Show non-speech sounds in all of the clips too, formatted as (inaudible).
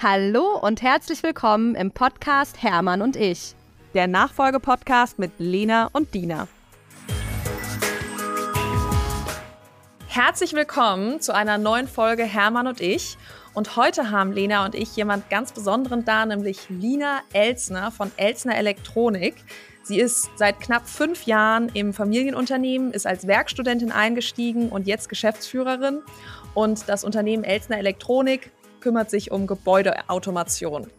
Hallo und herzlich willkommen im Podcast Hermann und ich. Der Nachfolgepodcast mit Lena und Dina. Herzlich willkommen zu einer neuen Folge Hermann und ich. Und heute haben Lena und ich jemand ganz Besonderen da, nämlich Lina Elsner von Elsner Elektronik. Sie ist seit knapp fünf Jahren im Familienunternehmen, ist als Werkstudentin eingestiegen und jetzt Geschäftsführerin. Und das Unternehmen Elsner Elektronik kümmert sich um Gebäudeautomation.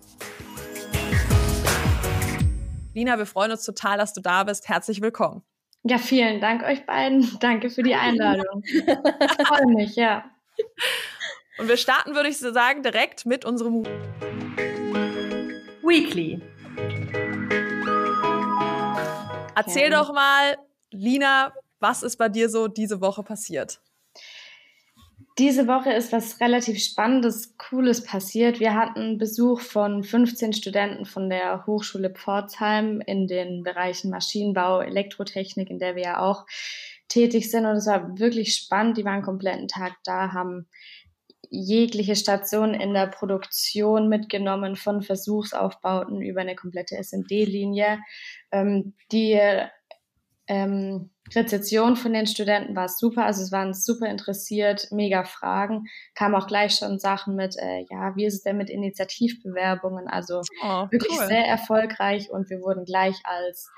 Lina, wir freuen uns total, dass du da bist. Herzlich willkommen. Ja, vielen Dank euch beiden. Danke für die Einladung. ich freue mich, ja. Und wir starten, würde ich sagen, direkt mit unserem Weekly. Erzähl okay. doch mal, Lina, was ist bei dir so diese Woche passiert? Diese Woche ist was relativ Spannendes, Cooles passiert. Wir hatten Besuch von 15 Studenten von der Hochschule Pforzheim in den Bereichen Maschinenbau, Elektrotechnik, in der wir ja auch tätig sind. Und es war wirklich spannend. Die waren einen kompletten Tag da, haben jegliche Station in der Produktion mitgenommen, von Versuchsaufbauten über eine komplette SMD-Linie. Ähm, die ähm, Rezession von den Studenten war super, also es waren super interessiert, mega Fragen, kam auch gleich schon Sachen mit, äh, ja, wie ist es denn mit Initiativbewerbungen, also oh, wirklich cool. sehr erfolgreich und wir wurden gleich als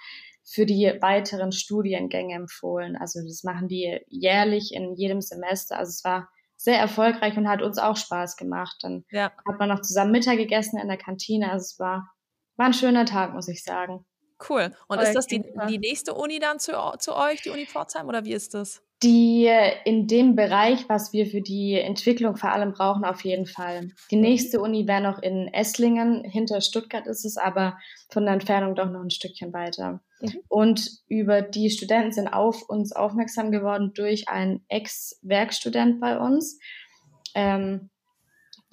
für die weiteren Studiengänge empfohlen, also das machen die jährlich in jedem Semester, also es war sehr erfolgreich und hat uns auch Spaß gemacht. Dann ja. hat man noch zusammen Mittag gegessen in der Kantine, also es war, war ein schöner Tag, muss ich sagen. Cool. Und ist das die, die nächste Uni dann zu, zu euch, die Uni Pforzheim, oder wie ist das? Die in dem Bereich, was wir für die Entwicklung vor allem brauchen, auf jeden Fall. Die nächste Uni wäre noch in Esslingen, hinter Stuttgart ist es, aber von der Entfernung doch noch ein Stückchen weiter. Mhm. Und über die Studenten sind auf uns aufmerksam geworden durch einen Ex-Werkstudent bei uns. Ähm,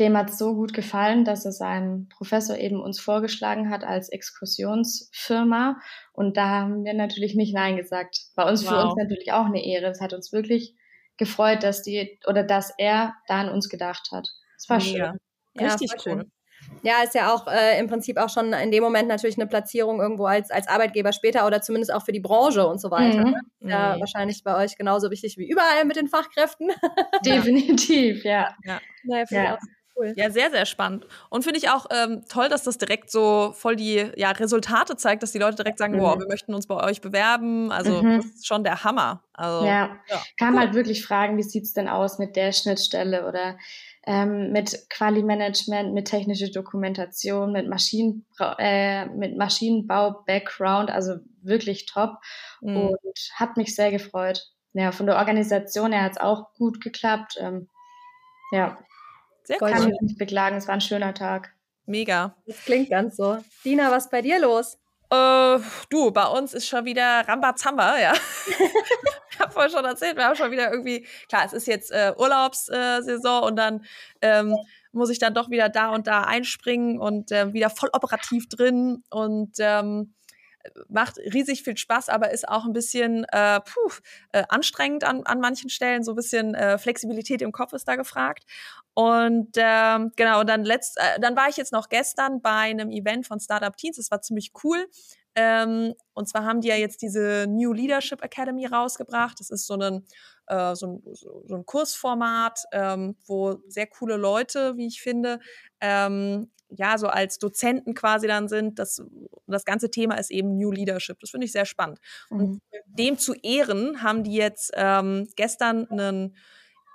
dem hat so gut gefallen, dass er seinen Professor eben uns vorgeschlagen hat als Exkursionsfirma. Und da haben wir natürlich nicht Nein gesagt. Bei uns wow. für uns natürlich auch eine Ehre. Es hat uns wirklich gefreut, dass die oder dass er da an uns gedacht hat. Es war ja. schön. Richtig ja, cool. Schön. Ja, ist ja auch äh, im Prinzip auch schon in dem Moment natürlich eine Platzierung irgendwo als, als Arbeitgeber später oder zumindest auch für die Branche und so weiter. Mhm. Ne? Ja, mhm. wahrscheinlich bei euch genauso wichtig wie überall mit den Fachkräften. Definitiv, ja. ja. Naja, ja cool. Ja, sehr, sehr spannend. Und finde ich auch ähm, toll, dass das direkt so voll die ja, Resultate zeigt, dass die Leute direkt sagen, mhm. wow, wir möchten uns bei euch bewerben. Also mhm. das ist schon der Hammer. Also, ja, ja. kann cool. halt wirklich fragen, wie sieht es denn aus mit der Schnittstelle oder ähm, mit Quali-Management, mit technischer Dokumentation, mit, Maschinen, äh, mit Maschinenbau-Background, also wirklich top mhm. und hat mich sehr gefreut. Ja, von der Organisation her hat es auch gut geklappt. Ähm, ja. Sehr cool. Kann mich nicht beklagen, es war ein schöner Tag. Mega. Das klingt ganz so. Dina, was ist bei dir los? Äh, du, bei uns ist schon wieder Rambazamba, ja. (laughs) ich habe vorhin schon erzählt, wir haben schon wieder irgendwie, klar, es ist jetzt äh, Urlaubssaison und dann ähm, muss ich dann doch wieder da und da einspringen und äh, wieder voll operativ drin und ähm, macht riesig viel Spaß, aber ist auch ein bisschen äh, puh, äh, anstrengend an, an manchen Stellen. So ein bisschen äh, Flexibilität im Kopf ist da gefragt. Und ähm, genau, und dann letzt, äh, dann war ich jetzt noch gestern bei einem Event von Startup Teens. Das war ziemlich cool. Ähm, und zwar haben die ja jetzt diese New Leadership Academy rausgebracht. Das ist so ein, äh, so ein, so ein Kursformat, ähm, wo sehr coole Leute, wie ich finde, ähm, ja, so als Dozenten quasi dann sind. Das, das ganze Thema ist eben New Leadership. Das finde ich sehr spannend. Mhm. Und dem zu Ehren haben die jetzt ähm, gestern einen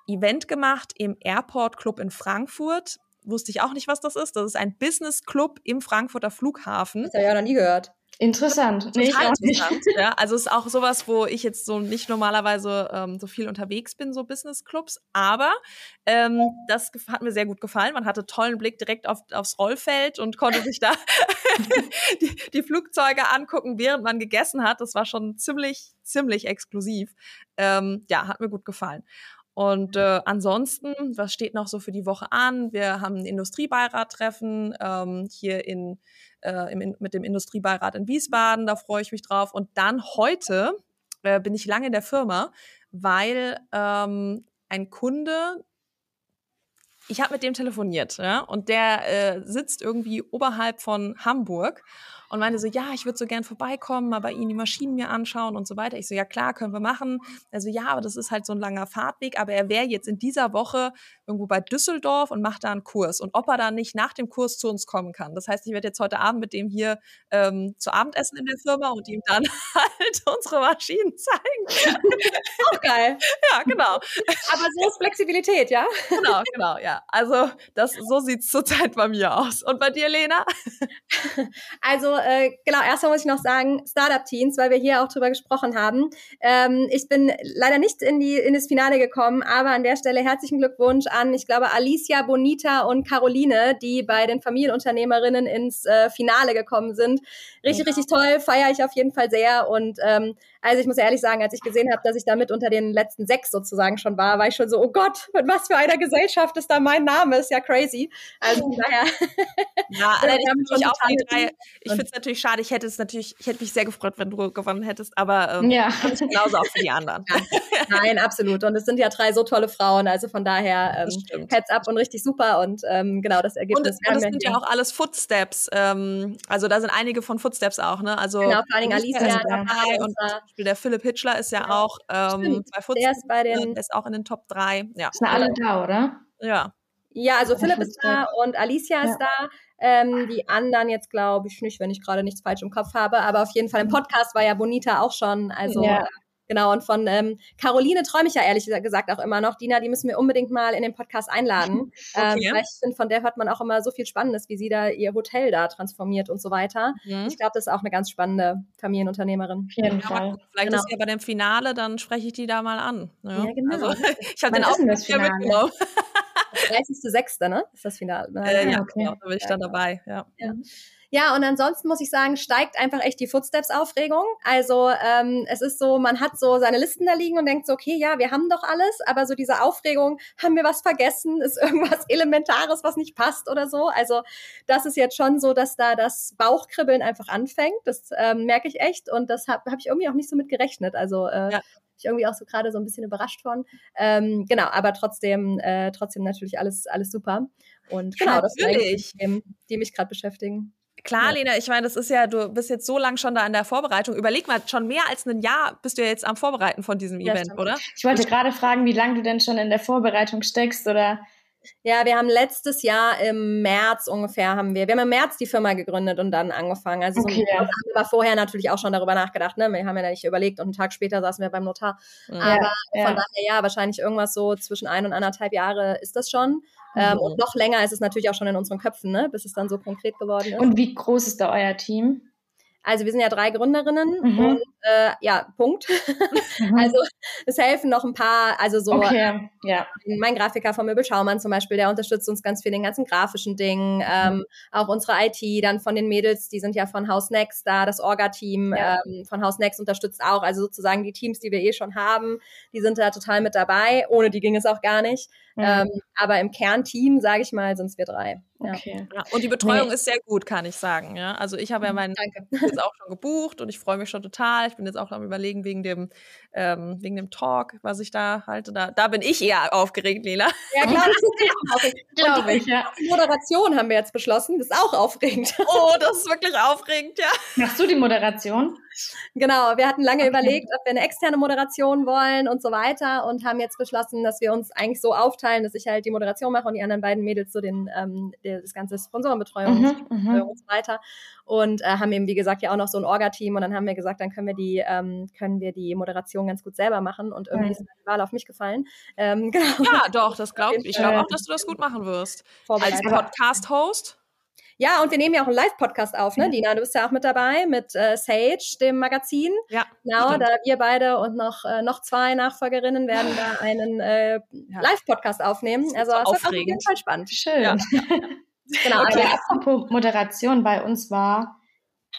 Event gemacht im Airport Club in Frankfurt. Wusste ich auch nicht, was das ist. Das ist ein Business Club im Frankfurter Flughafen. Das habe ich ja noch nie gehört. Interessant. Total interessant. Ja, also ist auch sowas, wo ich jetzt so nicht normalerweise ähm, so viel unterwegs bin, so Business Clubs. Aber ähm, das hat mir sehr gut gefallen. Man hatte tollen Blick direkt auf, aufs Rollfeld und konnte sich da (laughs) die, die Flugzeuge angucken, während man gegessen hat. Das war schon ziemlich, ziemlich exklusiv. Ähm, ja, hat mir gut gefallen. Und äh, ansonsten, was steht noch so für die Woche an? Wir haben ein Industriebeirat-Treffen ähm, hier in, äh, im, mit dem Industriebeirat in Wiesbaden, da freue ich mich drauf. Und dann heute äh, bin ich lange in der Firma, weil ähm, ein Kunde ich habe mit dem telefoniert, ja, und der äh, sitzt irgendwie oberhalb von Hamburg und meinte so, ja, ich würde so gern vorbeikommen, mal bei Ihnen die Maschinen mir anschauen und so weiter. Ich so, ja klar, können wir machen. Also ja, aber das ist halt so ein langer Fahrtweg, aber er wäre jetzt in dieser Woche irgendwo bei Düsseldorf und macht da einen Kurs und ob er dann nicht nach dem Kurs zu uns kommen kann. Das heißt, ich werde jetzt heute Abend mit dem hier ähm, zu Abendessen in der Firma und ihm dann (laughs) halt unsere Maschinen zeigen. (laughs) Auch geil. Ja, genau. Aber so ist Flexibilität, ja? Genau, genau, ja. Also das, so sieht's zurzeit bei mir aus. Und bei dir, Lena? Also äh, genau, erstmal muss ich noch sagen, Startup-Teens, weil wir hier auch drüber gesprochen haben. Ähm, ich bin leider nicht in, die, in das Finale gekommen, aber an der Stelle herzlichen Glückwunsch an, ich glaube, Alicia, Bonita und Caroline, die bei den Familienunternehmerinnen ins äh, Finale gekommen sind. Richtig, ja. richtig toll, feiere ich auf jeden Fall sehr und ähm, also ich muss ehrlich sagen, als ich gesehen habe, dass ich damit unter den letzten sechs sozusagen schon war, war ich schon so, oh Gott, mit was für einer Gesellschaft ist da mein Name? Ist ja crazy. Also daher. (laughs) (laughs) Ja, allerdings ich auch die drei. Ich finde es natürlich schade. Ich hätte es natürlich, ich hätte mich sehr gefreut, wenn du gewonnen hättest, aber ähm, ja. genauso auch für die anderen. Ja. Nein, absolut. Und es sind ja drei so tolle Frauen. Also von daher ähm, Heads up und richtig super. Und ähm, genau das Ergebnis. Und, und das sind ja auch alles Footsteps. Ähm, also da sind einige von Footsteps auch, ne? Also genau, vor allen Dingen Alicia dabei und Beispiel der Philipp Hitchler ist ja genau. auch ähm, bei Footsteps. Der ist bei den, ist auch in den Top 3. Ja. Sind alle da, oder? Ja. Ja, also Philipp ist da und Alicia ist da. Ähm, die anderen jetzt glaube ich nicht, wenn ich gerade nichts falsch im Kopf habe, aber auf jeden Fall im Podcast war ja Bonita auch schon. Also ja. Genau, und von ähm, Caroline träume ich ja ehrlich gesagt auch immer noch. Dina, die müssen wir unbedingt mal in den Podcast einladen. (laughs) Okay. Ähm, weil ich finde, von der hört man auch immer so viel Spannendes, wie sie da ihr Hotel da transformiert und so weiter. Mhm. Ich glaube, das ist auch eine ganz spannende Familienunternehmerin. Auf jeden Fall. Vielleicht genau. ist sie ja bei dem Finale, dann spreche ich die da mal an. Ja, ja genau. Also, (laughs) ich habe den auch das Finale? mitgenommen. (laughs) 30.06. ne? Ist das Finale. Äh, ja, okay. genau, da bin ich dann dabei. Ja. ja. Ja, und ansonsten muss ich sagen, steigt einfach echt die Footsteps-Aufregung. Also ähm, es ist so, man hat so seine Listen da liegen und denkt so, okay, ja, wir haben doch alles, aber so diese Aufregung, haben wir was vergessen? Ist irgendwas (laughs) Elementares, was nicht passt oder so? Also das ist jetzt schon so, dass da das Bauchkribbeln einfach anfängt. Das ähm, merke ich echt und das habe hab ich irgendwie auch nicht so mit gerechnet. Also äh, ja ich irgendwie auch so gerade so ein bisschen überrascht von. Ähm, genau, aber trotzdem, äh, trotzdem natürlich alles, alles super. Und genau, das sind die die mich gerade beschäftigen. Klar, ja. Lena, ich meine, das ist ja, du bist jetzt so lang schon da in der Vorbereitung. Überleg mal, schon mehr als ein Jahr bist du ja jetzt am Vorbereiten von diesem ja, Event, stimmt. oder? Ich wollte gerade fragen, wie lange du denn schon in der Vorbereitung steckst oder ja, wir haben letztes Jahr im März ungefähr haben wir, wir haben im März die Firma gegründet und dann angefangen. Also okay. so, haben wir vorher natürlich auch schon darüber nachgedacht, ne? Wir haben ja nicht überlegt und einen Tag später saßen wir beim Notar. Ja, Aber ja. von daher ja, wahrscheinlich irgendwas so zwischen ein und anderthalb Jahre ist das schon. Ähm, und noch länger ist es natürlich auch schon in unseren Köpfen, ne? bis es dann so konkret geworden ist. Und wie groß ist da euer Team? Also wir sind ja drei Gründerinnen mhm. und äh, ja, Punkt. Mhm. (laughs) Also es helfen noch ein paar, also so okay. ja. mein Grafiker von Möbel Schaumann zum Beispiel, der unterstützt uns ganz viel den ganzen grafischen Dingen. Mhm. Ähm, auch unsere IT, dann von den Mädels, die sind ja von House Next da, das Orga-Team ja. ähm, von House Next unterstützt auch. Also sozusagen die Teams, die wir eh schon haben, die sind da total mit dabei. Ohne die ging es auch gar nicht. Mhm. Ähm, aber im Kernteam, sage ich mal, sind es wir drei. Okay. Ja. Und die Betreuung nee. ist sehr gut, kann ich sagen. Ja? Also ich habe ja mhm, meinen jetzt auch schon gebucht und ich freue mich schon total. Ich bin jetzt auch am überlegen wegen dem, ähm, wegen dem Talk, was ich da halte. Da, da bin ich eher aufgeregt, Lila. Ja, klar, (laughs) glaube ich. Ja. Moderation haben wir jetzt beschlossen. Das ist auch aufregend. (laughs) Oh, das ist wirklich aufregend, ja. Machst du die Moderation? Genau, wir hatten lange okay. überlegt, ob wir eine externe Moderation wollen und so weiter und haben jetzt beschlossen, dass wir uns eigentlich so aufteilen, dass ich halt die Moderation mache und die anderen beiden Mädels so den, ähm, das ganze Sponsorenbetreuung mhm, mhm, und so weiter. Und äh, haben eben, wie gesagt, ja auch noch so ein Orga-Team und dann haben wir gesagt, dann können wir die, ähm, können wir die Moderation ganz gut selber machen und irgendwie mhm. ist die Wahl auf mich gefallen. Ähm, (laughs) genau. Ja, doch, das glaube ich. Ich glaube auch, dass du das gut machen wirst. Als Podcast-Host. Ja, und wir nehmen ja auch einen Live-Podcast auf, ne, Dina? Du bist ja auch mit dabei mit äh, Sage, dem Magazin. Ja. Genau, stimmt. da wir beide und noch, äh, noch zwei Nachfolgerinnen werden da (sighs) einen äh, ja. Live-Podcast aufnehmen. Also das wird auf jeden Fall spannend. Schön. Ja. (laughs) genau. Okay, also, apropos Moderation, bei uns war,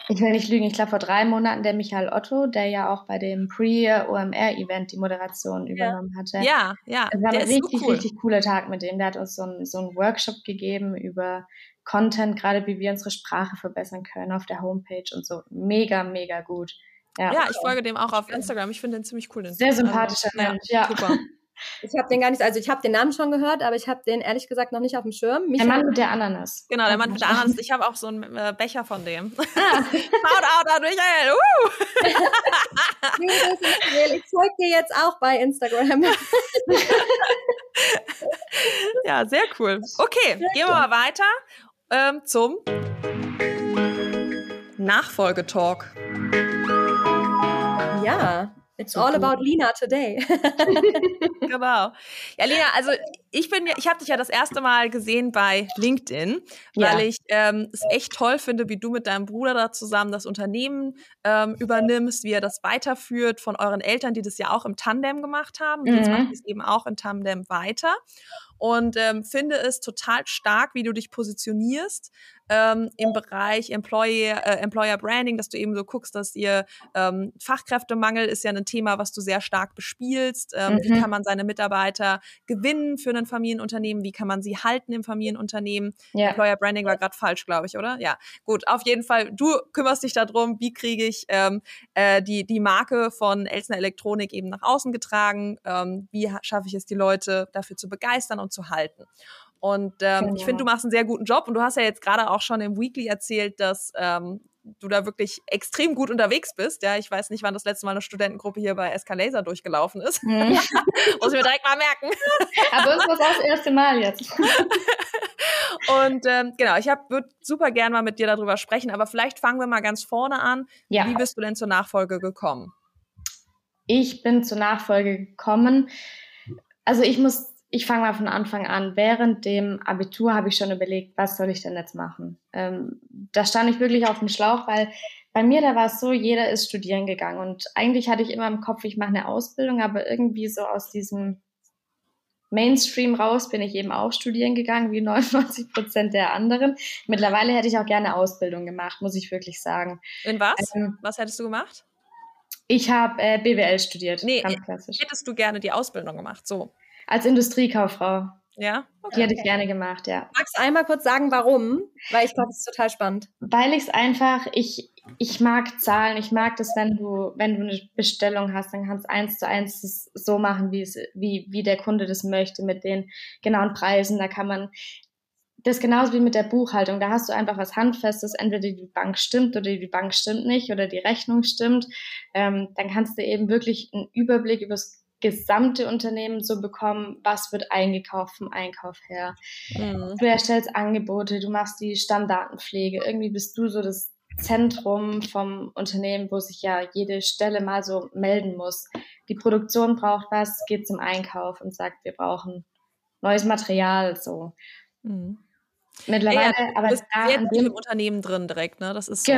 ich will nicht lügen, ich glaube vor drei Monaten der Michael Otto, der ja auch bei dem Pre-OMR-Event die Moderation übernommen hatte. Ja, ja. Das war ein richtig, cool. richtig cooler Tag mit dem. Der hat uns so, ein, so einen Workshop gegeben über Content, gerade wie wir unsere Sprache verbessern können auf der Homepage und so. Mega, mega gut. Ja, ja ich folge dem auch auf Instagram. Ich finde den ziemlich cool. Den Sehr sympathischer also, Mensch, ja. Super. (laughs) Ich habe den gar nicht, also ich habe den Namen schon gehört, aber ich habe den ehrlich gesagt noch nicht auf dem Schirm. Mich der Mann mit der Ananas. Genau, der Mann mit der Ananas. Ich habe auch so einen äh, Becher von dem. Ah. (laughs) Shout out an Michael. Uh. (laughs) ich folge dir jetzt auch bei Instagram. (laughs) ja, sehr cool. Okay, sehr gehen wir mal weiter ähm, zum Nachfolgetalk. Ja, It's all about Lina today. (laughs) genau. Ja, Lina, also ich bin ich habe dich ja das erste Mal gesehen bei LinkedIn, weil ja. ich ähm, es echt toll finde, wie du mit deinem Bruder da zusammen das Unternehmen ähm, übernimmst, wie er das weiterführt von euren Eltern, die das ja auch im Tandem gemacht haben. Und mhm. jetzt macht es eben auch im Tandem weiter und ähm, finde es total stark, wie du dich positionierst ähm, im Bereich Employee, äh, Employer Branding, dass du eben so guckst, dass ihr ähm, Fachkräftemangel ist ja ein Thema, was du sehr stark bespielst. Ähm, mhm. Wie kann man seine Mitarbeiter gewinnen für ein Familienunternehmen? Wie kann man sie halten im Familienunternehmen? Ja. Employer Branding war gerade falsch, glaube ich, oder? Ja, gut. Auf jeden Fall, du kümmerst dich darum, wie kriege ich ähm, äh, die, die Marke von Elsner Elektronik eben nach außen getragen? Ähm, wie schaffe ich es, die Leute dafür zu begeistern und zu halten? Und ähm, genau. ich finde, du machst einen sehr guten Job. Und du hast ja jetzt gerade auch schon im Weekly erzählt, dass ähm, du da wirklich extrem gut unterwegs bist. Ja, ich weiß nicht, wann das letzte Mal eine Studentengruppe hier bei Escalaser durchgelaufen ist. Mhm. (laughs) Muss ich mir direkt mal merken. Aber es war das erste Mal jetzt. (laughs) Und ähm, genau, ich würde super gern mal mit dir darüber sprechen, aber vielleicht fangen wir mal ganz vorne an. Ja. Wie bist du denn zur Nachfolge gekommen? Ich bin zur Nachfolge gekommen. Also ich muss ich fange mal von Anfang an. Während dem Abitur habe ich schon überlegt, was soll ich denn jetzt machen? Ähm, da stand ich wirklich auf dem Schlauch, weil bei mir da war es so, jeder ist studieren gegangen und eigentlich hatte ich immer im Kopf, ich mache eine Ausbildung, aber irgendwie so aus diesem Mainstream raus bin ich eben auch studieren gegangen, wie (laughs) 99 Prozent der anderen. Mittlerweile hätte ich auch gerne Ausbildung gemacht, muss ich wirklich sagen. In was? Ähm, was hättest du gemacht? Ich habe äh, BWL studiert, nee, ganz klassisch. Hättest du gerne die Ausbildung gemacht, so? Als Industriekauffrau. Ja? Okay. Die hätte ich gerne gemacht, ja. Magst du einmal kurz sagen, warum? Weil ich glaube, das ist total spannend. Weil ich es einfach, ich, ich mag Zahlen, ich mag das, wenn du, wenn du eine Bestellung hast, dann kannst du eins zu eins das so machen, wie es, wie, wie der Kunde das möchte, mit den genauen Preisen. Da kann man das genauso wie mit der Buchhaltung. Da hast du einfach was Handfestes, entweder die Bank stimmt oder die Bank stimmt nicht oder die Rechnung stimmt. Ähm, dann kannst du eben wirklich einen Überblick über das gesamte Unternehmen so bekommen, was wird eingekauft vom Einkauf her. Mhm. Du erstellst Angebote, du machst die Stammdatenpflege. Irgendwie bist du so das Zentrum vom Unternehmen, wo sich ja jede Stelle mal so melden muss. Die Produktion braucht was, geht zum Einkauf und sagt, wir brauchen neues Material, so. Mhm. Mittlerweile, ja, aber da an dem Unternehmen drin direkt, ne? Das ist so.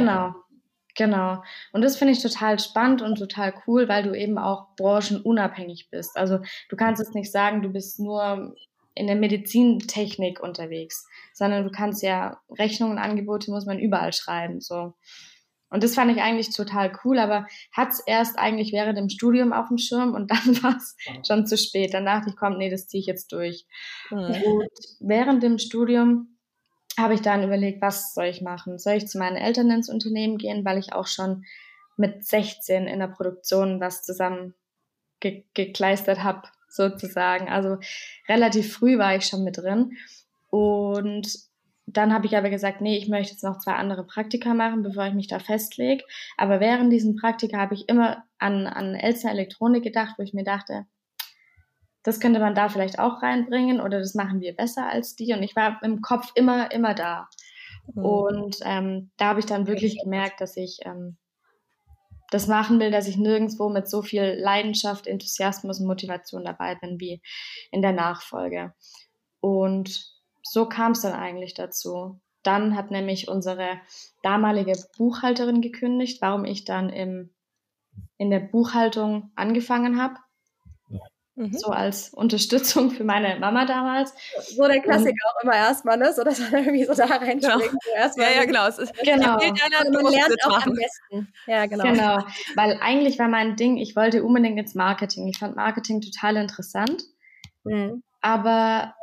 Genau. Und das finde ich total spannend und total cool, weil du eben auch branchenunabhängig bist. Also du kannst jetzt nicht sagen, du bist nur in der Medizintechnik unterwegs, sondern du kannst ja Rechnungen, Angebote muss man überall schreiben. So. Und das fand ich eigentlich total cool, aber hat es erst eigentlich während dem Studium auf dem Schirm und (laughs) dann war es schon zu spät. Dann dachte ich, komm, nee, das ziehe ich jetzt durch. Mhm. Und während dem Studium habe ich dann überlegt, was soll ich machen? Soll ich zu meinen Eltern ins Unternehmen gehen, weil ich auch schon mit 16 in der Produktion was zusammen ge gekleistert habe, sozusagen. Also relativ früh war ich schon mit drin. Und dann habe ich aber gesagt, nee, ich möchte jetzt noch zwei andere Praktika machen, bevor ich mich da festlege. Aber während diesen Praktika habe ich immer an, an Elster Elektronik gedacht, wo ich mir dachte, das könnte man da vielleicht auch reinbringen oder das machen wir besser als die. Und ich war im Kopf immer, immer da. Mhm. Und ähm, da habe ich dann wirklich gemerkt, dass ich ähm, das machen will, dass ich nirgendwo mit so viel Leidenschaft, Enthusiasmus und Motivation dabei bin wie in der Nachfolge. Und so kam es dann eigentlich dazu. Dann hat nämlich unsere damalige Buchhalterin gekündigt, warum ich dann im, in der Buchhaltung angefangen habe. Mhm. So als Unterstützung für meine Mama damals. So der Klassiker und, auch immer erstmal, ne? So dass man (laughs) irgendwie so da reinspringt. Genau. So ja, ja, genau. Es ist, genau. Einer, man lernt auch machen. am besten. Ja, genau. Genau. Weil eigentlich war mein Ding, ich wollte unbedingt ins Marketing. Ich fand Marketing total interessant. Mhm. Aber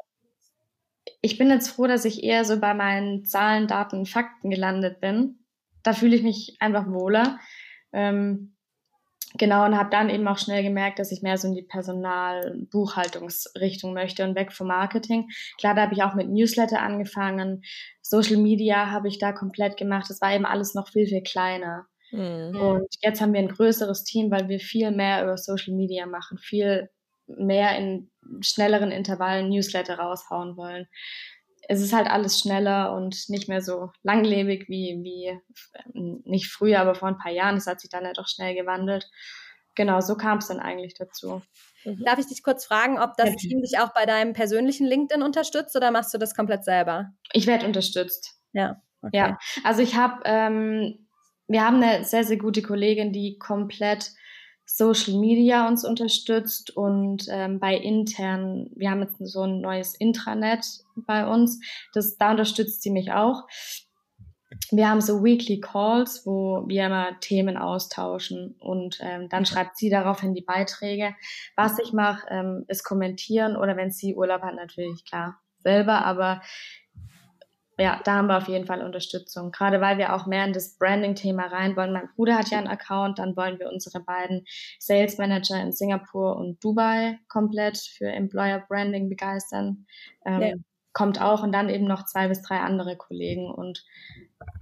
ich bin jetzt froh, dass ich eher so bei meinen Zahlen, Daten, Fakten gelandet bin. Da fühle ich mich einfach wohler. Ähm, Genau, und habe dann eben auch schnell gemerkt, dass ich mehr so in die Personal-Buchhaltungsrichtung möchte und weg vom Marketing. Klar, da habe ich auch mit Newsletter angefangen. Social Media habe ich da komplett gemacht. Das war eben alles noch viel, viel kleiner. Mhm. Und jetzt haben wir ein größeres Team, weil wir viel mehr über Social Media machen, viel mehr in schnelleren Intervallen Newsletter raushauen wollen. Es ist halt alles schneller und nicht mehr so langlebig wie, wie nicht früher, aber vor ein paar Jahren. Das hat sich dann ja doch schnell gewandelt. Genau, so kam es dann eigentlich dazu. Mhm. Darf ich dich kurz fragen, ob das ja. Team dich auch bei deinem persönlichen LinkedIn unterstützt oder machst du das komplett selber? Ich werde unterstützt. Ja. Okay. Ja, also ich habe ähm, wir haben eine sehr, sehr gute Kollegin, die komplett Social Media uns unterstützt und ähm, bei intern, wir haben jetzt so ein neues Intranet bei uns, das, da unterstützt sie mich auch. Wir haben so Weekly Calls, wo wir immer Themen austauschen und ähm, dann schreibt sie daraufhin die Beiträge. Was ich mache, ähm, ist kommentieren oder wenn sie Urlaub hat, natürlich klar selber, aber ja, da haben wir auf jeden Fall Unterstützung. Gerade weil wir auch mehr in das Branding-Thema rein wollen. Mein Bruder hat ja einen Account, dann wollen wir unsere beiden Sales Manager in Singapur und Dubai komplett für Employer Branding begeistern. Ähm, ja. Kommt auch und dann eben noch zwei bis drei andere Kollegen. Und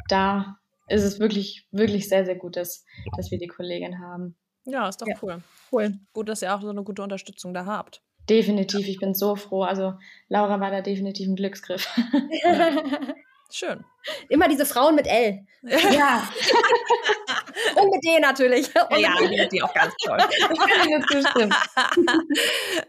da ist es wirklich, wirklich sehr, sehr gut, dass, dass wir die Kollegin haben. Ja, ist doch ja. cool. Cool. Gut, dass ihr auch so eine gute Unterstützung da habt. Definitiv, ich bin so froh. Also Laura war da definitiv ein Glücksgriff. Schön. Immer diese Frauen mit L. (laughs) Ja. Und mit D natürlich. Und ja, die, die auch ganz toll. (laughs)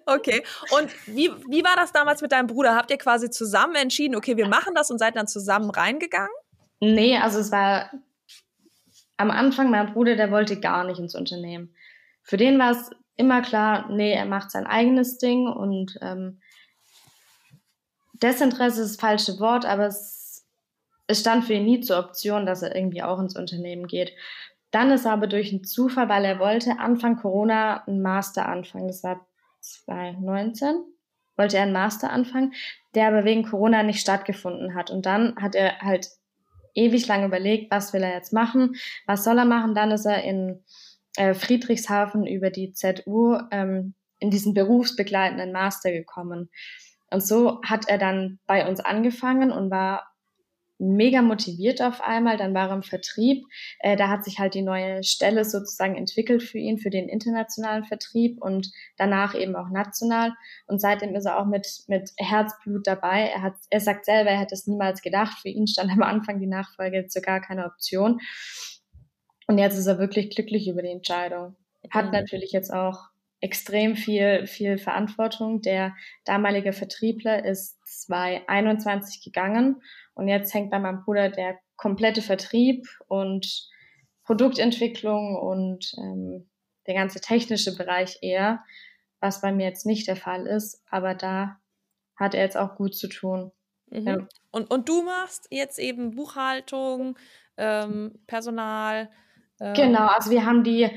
okay. Und wie, wie war das damals mit deinem Bruder? Habt ihr quasi zusammen entschieden, okay, wir machen das und seid dann zusammen reingegangen? Nee, also es war am Anfang, mein Bruder, der wollte gar nicht ins Unternehmen. Für den war es immer klar, nee, er macht sein eigenes Ding und ähm, Desinteresse ist das falsche Wort, aber es, es stand für ihn nie zur Option, dass er irgendwie auch ins Unternehmen geht. Dann ist er aber durch einen Zufall, weil er wollte Anfang Corona einen Master anfangen. Das war 2019. Wollte er einen Master anfangen, der aber wegen Corona nicht stattgefunden hat. Und dann hat er halt ewig lang überlegt, was will er jetzt machen, was soll er machen. Dann ist er in äh, Friedrichshafen über die ZU ähm, in diesen berufsbegleitenden Master gekommen. Und so hat er dann bei uns angefangen und war mega motiviert auf einmal. Dann war er im Vertrieb. Äh, da hat sich halt die neue Stelle sozusagen entwickelt für ihn, für den internationalen Vertrieb und danach eben auch national. Und seitdem ist er auch mit, mit Herzblut dabei. Er, hat, er sagt selber, er hätte es niemals gedacht. Für ihn stand am Anfang die Nachfolge zu gar keine Option. Und jetzt ist er wirklich glücklich über die Entscheidung. Hat mhm. natürlich jetzt auch extrem viel, viel Verantwortung. Der damalige Vertriebler ist 2021 gegangen und jetzt hängt bei meinem Bruder der komplette Vertrieb und Produktentwicklung und ähm, der ganze technische Bereich eher, was bei mir jetzt nicht der Fall ist, aber da hat er jetzt auch gut zu tun. Mhm. Ja. Und, und du machst jetzt eben Buchhaltung, ähm, Personal, Genau, also wir haben die,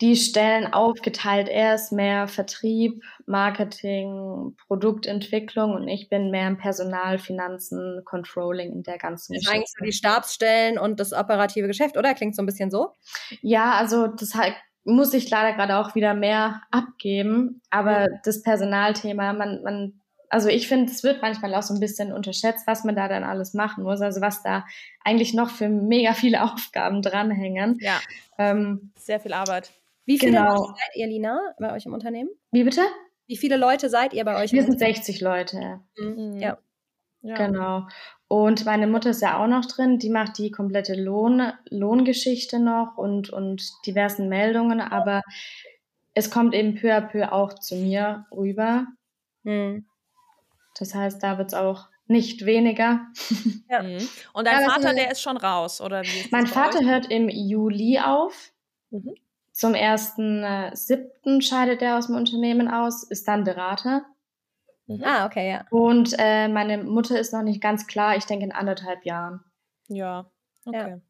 die Stellen aufgeteilt. Er ist mehr Vertrieb, Marketing, Produktentwicklung und ich bin mehr im Personal, Finanzen, Controlling in der ganzen Das sind eigentlich so die Stabsstellen und das operative Geschäft, oder? Klingt so ein bisschen so? Ja, also das halt muss ich leider gerade auch wieder mehr abgeben. Aber das Personalthema, man, man also ich finde, es wird manchmal auch so ein bisschen unterschätzt, was man da dann alles machen muss. Also was da eigentlich noch für mega viele (laughs) Aufgaben dranhängen. Ja. Ähm, Sehr viel Arbeit. Wie viele genau. Leute seid ihr, Lina, bei euch im Unternehmen? Wie bitte? Wie viele Leute seid ihr bei euch? Wir sind 60 Leute. Mhm. Ja. ja. Genau. Und meine Mutter ist ja auch noch drin, die macht die komplette Lohn, Lohngeschichte noch und, und diversen Meldungen, aber es kommt eben peu à peu auch zu mir rüber. Mhm. Das heißt, da wird es auch nicht weniger. Ja. Mhm. Und dein ja, Vater, der ist schon raus, oder wie? Mein Vater euch? hört im Juli auf. Mhm. Zum ersten äh, siebten scheidet er aus dem Unternehmen aus, ist dann Berater. Mhm. Ah, okay, ja. Und äh, meine Mutter ist noch nicht ganz klar, ich denke in anderthalb Jahren. Ja, okay. Ja.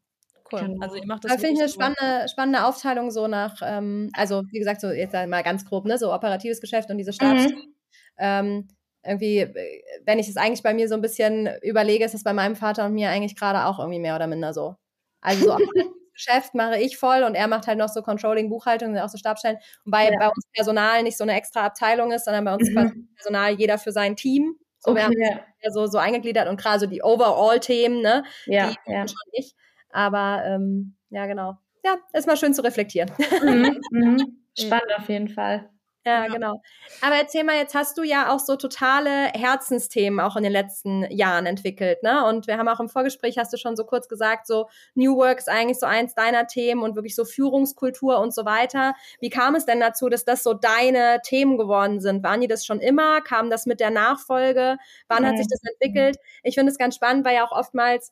Cool. Genau. Also ihr macht das. Da finde ich eine spannende, spannende Aufteilung so nach, ähm, also wie gesagt, so jetzt mal ganz grob, ne, so operatives Geschäft und diese Stabs. Mhm. Ähm, irgendwie, äh, wenn ich es eigentlich bei mir so ein bisschen überlege, ist es bei meinem Vater und mir eigentlich gerade auch irgendwie mehr oder minder so. Also so (laughs) Geschäft mache ich voll und er macht halt noch so Controlling, Buchhaltung, auch so Stabstellen. Wobei ja. bei uns Personal nicht so eine extra Abteilung ist, sondern bei uns mhm. Personal jeder für sein Team. So, okay. wir haben ja so, so eingegliedert und gerade so die Overall-Themen, ne? Ja, die ja. schon nicht. Aber ähm, ja, genau. Ja, ist mal schön zu reflektieren. Mhm. Mhm. (laughs) Spannend auf jeden Fall. Ja, ja, genau. Aber erzähl mal, jetzt hast du ja auch so totale Herzensthemen auch in den letzten Jahren entwickelt, ne? Und wir haben auch im Vorgespräch, hast du schon so kurz gesagt, so New Work ist eigentlich so eins deiner Themen und wirklich so Führungskultur und so weiter. Wie kam es denn dazu, dass das so deine Themen geworden sind? Waren die das schon immer? Kam das mit der Nachfolge? Wann hat sich das entwickelt? Ich finde es ganz spannend, weil ja auch oftmals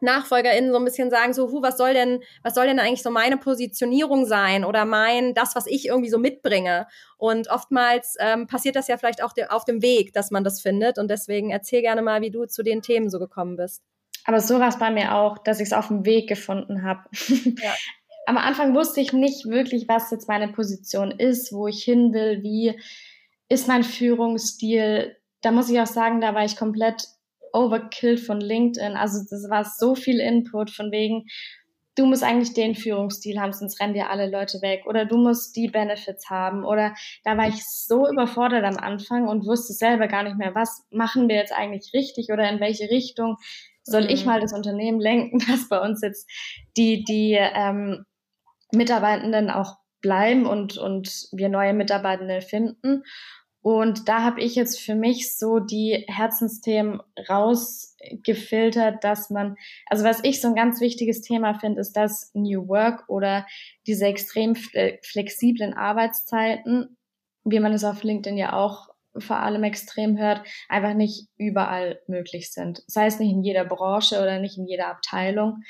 NachfolgerInnen so ein bisschen sagen, so, hu, was soll denn, was soll denn eigentlich so meine Positionierung sein oder mein, das, was ich irgendwie so mitbringe? Und oftmals ähm, passiert das ja vielleicht auch de auf dem Weg, dass man das findet. Und deswegen erzähl gerne mal, wie du zu den Themen so gekommen bist. Aber so war es bei mir auch, dass ich es auf dem Weg gefunden habe. Ja. (laughs) Am Anfang wusste ich nicht wirklich, was jetzt meine Position ist, wo ich hin will, wie ist mein Führungsstil. Da muss ich auch sagen, da war ich komplett Overkill von LinkedIn. Also das war so viel Input von wegen, du musst eigentlich den Führungsstil haben, sonst rennen dir alle Leute weg. Oder du musst die Benefits haben. Oder da war ich so überfordert am Anfang und wusste selber gar nicht mehr, was machen wir jetzt eigentlich richtig oder in welche Richtung soll mhm. ich mal das Unternehmen lenken, (laughs) dass bei uns jetzt die, die ähm, Mitarbeitenden auch bleiben und, und wir neue Mitarbeitende finden. Und da habe ich jetzt für mich so die Herzensthemen rausgefiltert, dass man, also was ich so ein ganz wichtiges Thema finde, ist das New Work oder diese extrem flexiblen Arbeitszeiten, wie man es auf LinkedIn ja auch vor allem extrem hört, einfach nicht überall möglich sind. Sei es nicht in jeder Branche oder nicht in jeder Abteilung.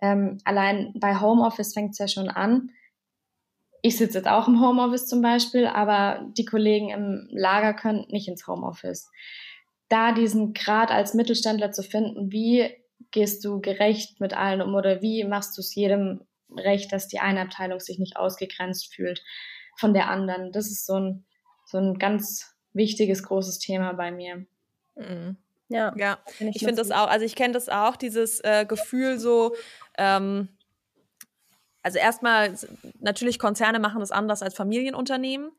Ähm, allein bei Homeoffice fängt es ja schon an ich sitze jetzt auch im Homeoffice zum Beispiel, aber die Kollegen im Lager können nicht ins Homeoffice. Da diesen Grad als Mittelständler zu finden, wie gehst du gerecht mit allen um oder wie machst du es jedem recht, dass die eine Abteilung sich nicht ausgegrenzt fühlt von der anderen. Das ist so ein, so ein ganz wichtiges, großes Thema bei mir. Mhm. Ja, ja. ich, ich finde das auch, also ich kenne das auch, dieses äh, Gefühl so, ähm, also erstmal, natürlich Konzerne machen das anders als Familienunternehmen.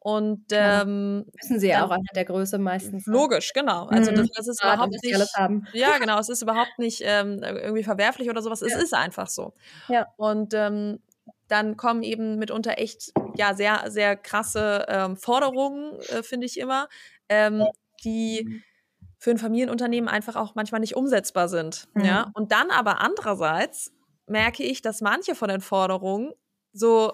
Und ähm, wissen sie ja auch anhand der Größe meistens. Ne? Logisch, genau. Also das, mhm. das ist ja, überhaupt das nicht. (laughs) Ja, genau. Es ist überhaupt nicht ähm, irgendwie verwerflich oder sowas. Es ja. ist einfach so. Ja. Und ähm, dann kommen eben mitunter echt ja sehr sehr krasse ähm, Forderungen, äh, finde ich immer, ähm, die für ein Familienunternehmen einfach auch manchmal nicht umsetzbar sind. Mhm. Ja. Und dann aber andererseits merke ich, dass manche von den Forderungen so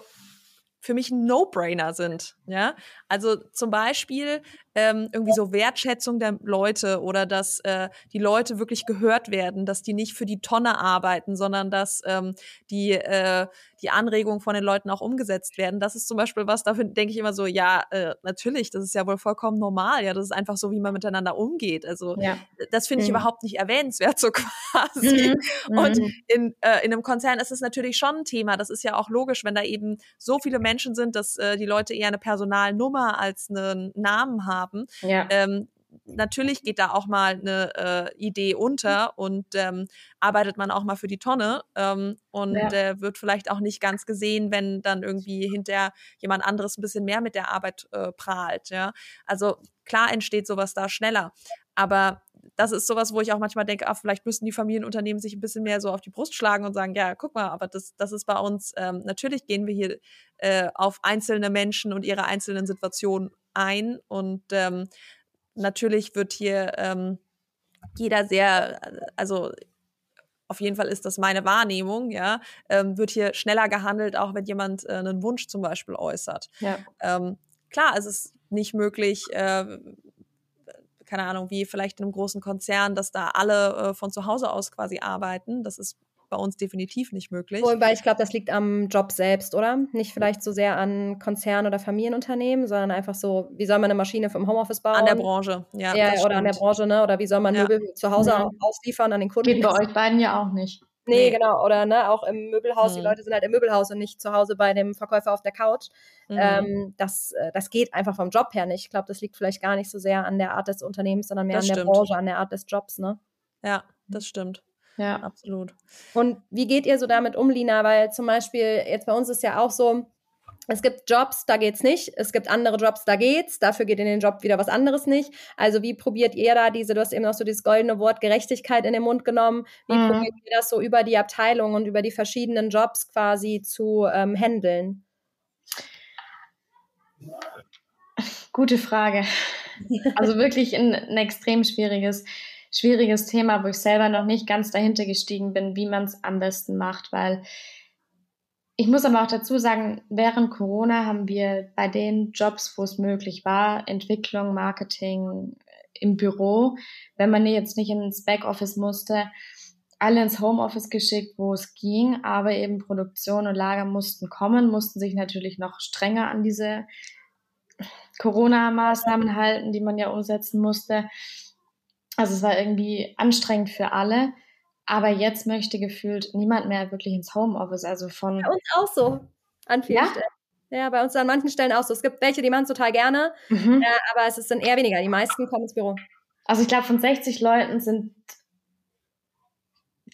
für mich ein No-Brainer sind. Ja, also zum Beispiel ähm, irgendwie so Wertschätzung der Leute oder dass äh, die Leute wirklich gehört werden, dass die nicht für die Tonne arbeiten, sondern dass ähm, die, äh, die Anregungen von den Leuten auch umgesetzt werden. Das ist zum Beispiel was, dafür denke ich immer so, ja, äh, natürlich, das ist ja wohl vollkommen normal. Ja, das ist einfach so, wie man miteinander umgeht. Also ja. das finde ich mhm. überhaupt nicht erwähnenswert, so (laughs) quasi. Mhm. Und mhm. in, äh, in einem Konzern ist es natürlich schon ein Thema. Das ist ja auch logisch, wenn da eben so viele Menschen sind, dass äh, die Leute eher eine Personalnummer als einen Namen haben haben. Ja. Ähm, natürlich geht da auch mal eine äh, Idee unter und ähm, arbeitet man auch mal für die Tonne ähm, und ja. äh, wird vielleicht auch nicht ganz gesehen, wenn dann irgendwie hinter jemand anderes ein bisschen mehr mit der Arbeit äh, prahlt. Ja? Also klar entsteht sowas da schneller, aber das ist sowas, wo ich auch manchmal denke, ah, vielleicht müssen die Familienunternehmen sich ein bisschen mehr so auf die Brust schlagen und sagen, ja, guck mal, aber das, das ist bei uns, ähm, natürlich gehen wir hier äh, auf einzelne Menschen und ihre einzelnen Situationen ein. Und ähm, natürlich wird hier ähm, jeder sehr, also auf jeden Fall ist das meine Wahrnehmung, ja, ähm, wird hier schneller gehandelt, auch wenn jemand äh, einen Wunsch zum Beispiel äußert. Ja. Ähm, klar, es ist nicht möglich, äh, keine Ahnung, wie vielleicht in einem großen Konzern, dass da alle äh, von zu Hause aus quasi arbeiten. Das ist bei uns definitiv nicht möglich. Wobei ich glaube, das liegt am Job selbst, oder? Nicht vielleicht so sehr an Konzern- oder Familienunternehmen, sondern einfach so, wie soll man eine Maschine vom Homeoffice bauen? An der Branche, ja. ja oder an der Branche, ne? Oder wie soll man ja. Möbel zu Hause ja. ausliefern an den Kunden? Geht bei euch beiden ja auch nicht. Nee, nee, genau. Oder ne, auch im Möbelhaus, mhm. die Leute sind halt im Möbelhaus und nicht zu Hause bei dem Verkäufer auf der Couch. Mhm. Ähm, das, äh, das geht einfach vom Job her nicht. Ich glaube, das liegt vielleicht gar nicht so sehr an der Art des Unternehmens, sondern mehr das an der stimmt. Branche, an der Art des Jobs, ne? Ja, das stimmt. Ja, absolut. Und wie geht ihr so damit um, Lina? Weil zum Beispiel jetzt bei uns ist ja auch so, es gibt Jobs, da geht's nicht. Es gibt andere Jobs, da geht's. Dafür geht in den Job wieder was anderes nicht. Also wie probiert ihr da diese, du hast eben noch so dieses goldene Wort Gerechtigkeit in den Mund genommen. Wie mhm. probiert ihr das so über die Abteilung und über die verschiedenen Jobs quasi zu ähm, handeln? Gute Frage. Also wirklich ein, ein extrem schwieriges, schwieriges Thema, wo ich selber noch nicht ganz dahinter gestiegen bin, wie man es am besten macht, weil ich muss aber auch dazu sagen, während Corona haben wir bei den Jobs, wo es möglich war, Entwicklung, Marketing im Büro, wenn man jetzt nicht ins Backoffice musste, alle ins Homeoffice geschickt, wo es ging, aber eben Produktion und Lager mussten kommen, mussten sich natürlich noch strenger an diese Corona-Maßnahmen halten, die man ja umsetzen musste. Also es war irgendwie anstrengend für alle. Aber jetzt möchte gefühlt niemand mehr wirklich ins Homeoffice. Also von. Bei uns auch so. An vielen ja? Stellen. Ja, bei uns an manchen Stellen auch so. Es gibt welche, die machen es total gerne, mhm. äh, aber es sind eher weniger. Die meisten kommen ins Büro. Also ich glaube, von 60 Leuten sind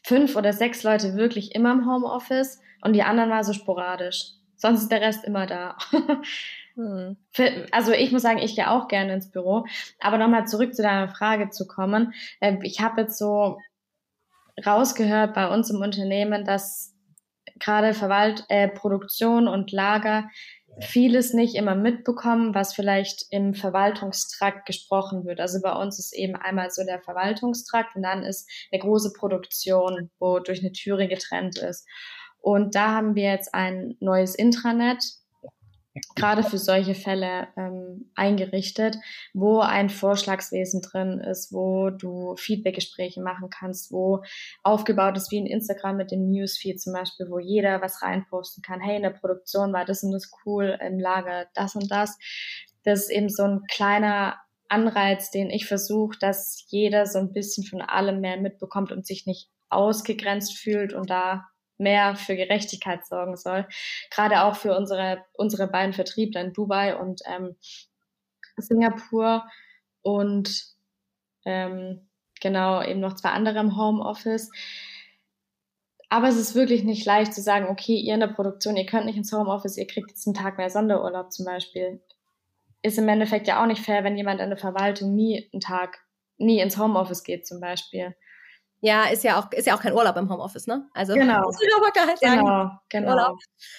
fünf oder sechs Leute wirklich immer im Homeoffice und die anderen mal so sporadisch. Sonst ist der Rest immer da. (laughs) hm. Also ich muss sagen, ich gehe auch gerne ins Büro. Aber nochmal zurück zu deiner Frage zu kommen. Äh, ich habe jetzt so rausgehört bei uns im Unternehmen, dass gerade Verwalt äh, Produktion und Lager vieles nicht immer mitbekommen, was vielleicht im Verwaltungstrakt gesprochen wird. Also bei uns ist eben einmal so der Verwaltungstrakt und dann ist eine große Produktion, wo durch eine Türe getrennt ist. Und da haben wir jetzt ein neues Intranet, gerade für solche Fälle ähm, eingerichtet, wo ein Vorschlagswesen drin ist, wo du Feedbackgespräche machen kannst, wo aufgebaut ist wie ein Instagram mit dem Newsfeed zum Beispiel, wo jeder was reinposten kann. Hey, in der Produktion war das und das cool, im Lager das und das. Das ist eben so ein kleiner Anreiz, den ich versuche, dass jeder so ein bisschen von allem mehr mitbekommt und sich nicht ausgegrenzt fühlt und da mehr für Gerechtigkeit sorgen soll. Gerade auch für unsere, unsere beiden Vertriebler in Dubai und ähm, Singapur und ähm, genau eben noch zwei andere im Homeoffice. Aber es ist wirklich nicht leicht zu sagen, okay, ihr in der Produktion, ihr könnt nicht ins Homeoffice, ihr kriegt jetzt einen Tag mehr Sonderurlaub zum Beispiel. Ist im Endeffekt ja auch nicht fair, wenn jemand in der Verwaltung nie einen Tag, nie ins Homeoffice geht zum Beispiel. Ja, ist ja auch, ist ja auch kein Urlaub im Homeoffice, ne? Also, genau. halt sagen. Genau, genau. Urlaub.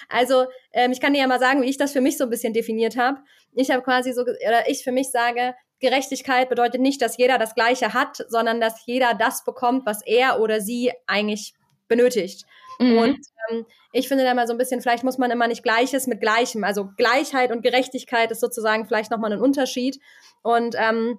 Also, ähm, ich kann dir ja mal sagen, wie ich das für mich so ein bisschen definiert habe. Ich habe quasi so, oder ich für mich sage, Gerechtigkeit bedeutet nicht, dass jeder das Gleiche hat, sondern dass jeder das bekommt, was er oder sie eigentlich benötigt. Mhm. Und ähm, ich finde da mal so ein bisschen, vielleicht muss man immer nicht Gleiches mit Gleichem. Also Gleichheit und Gerechtigkeit ist sozusagen vielleicht nochmal ein Unterschied. Und ähm,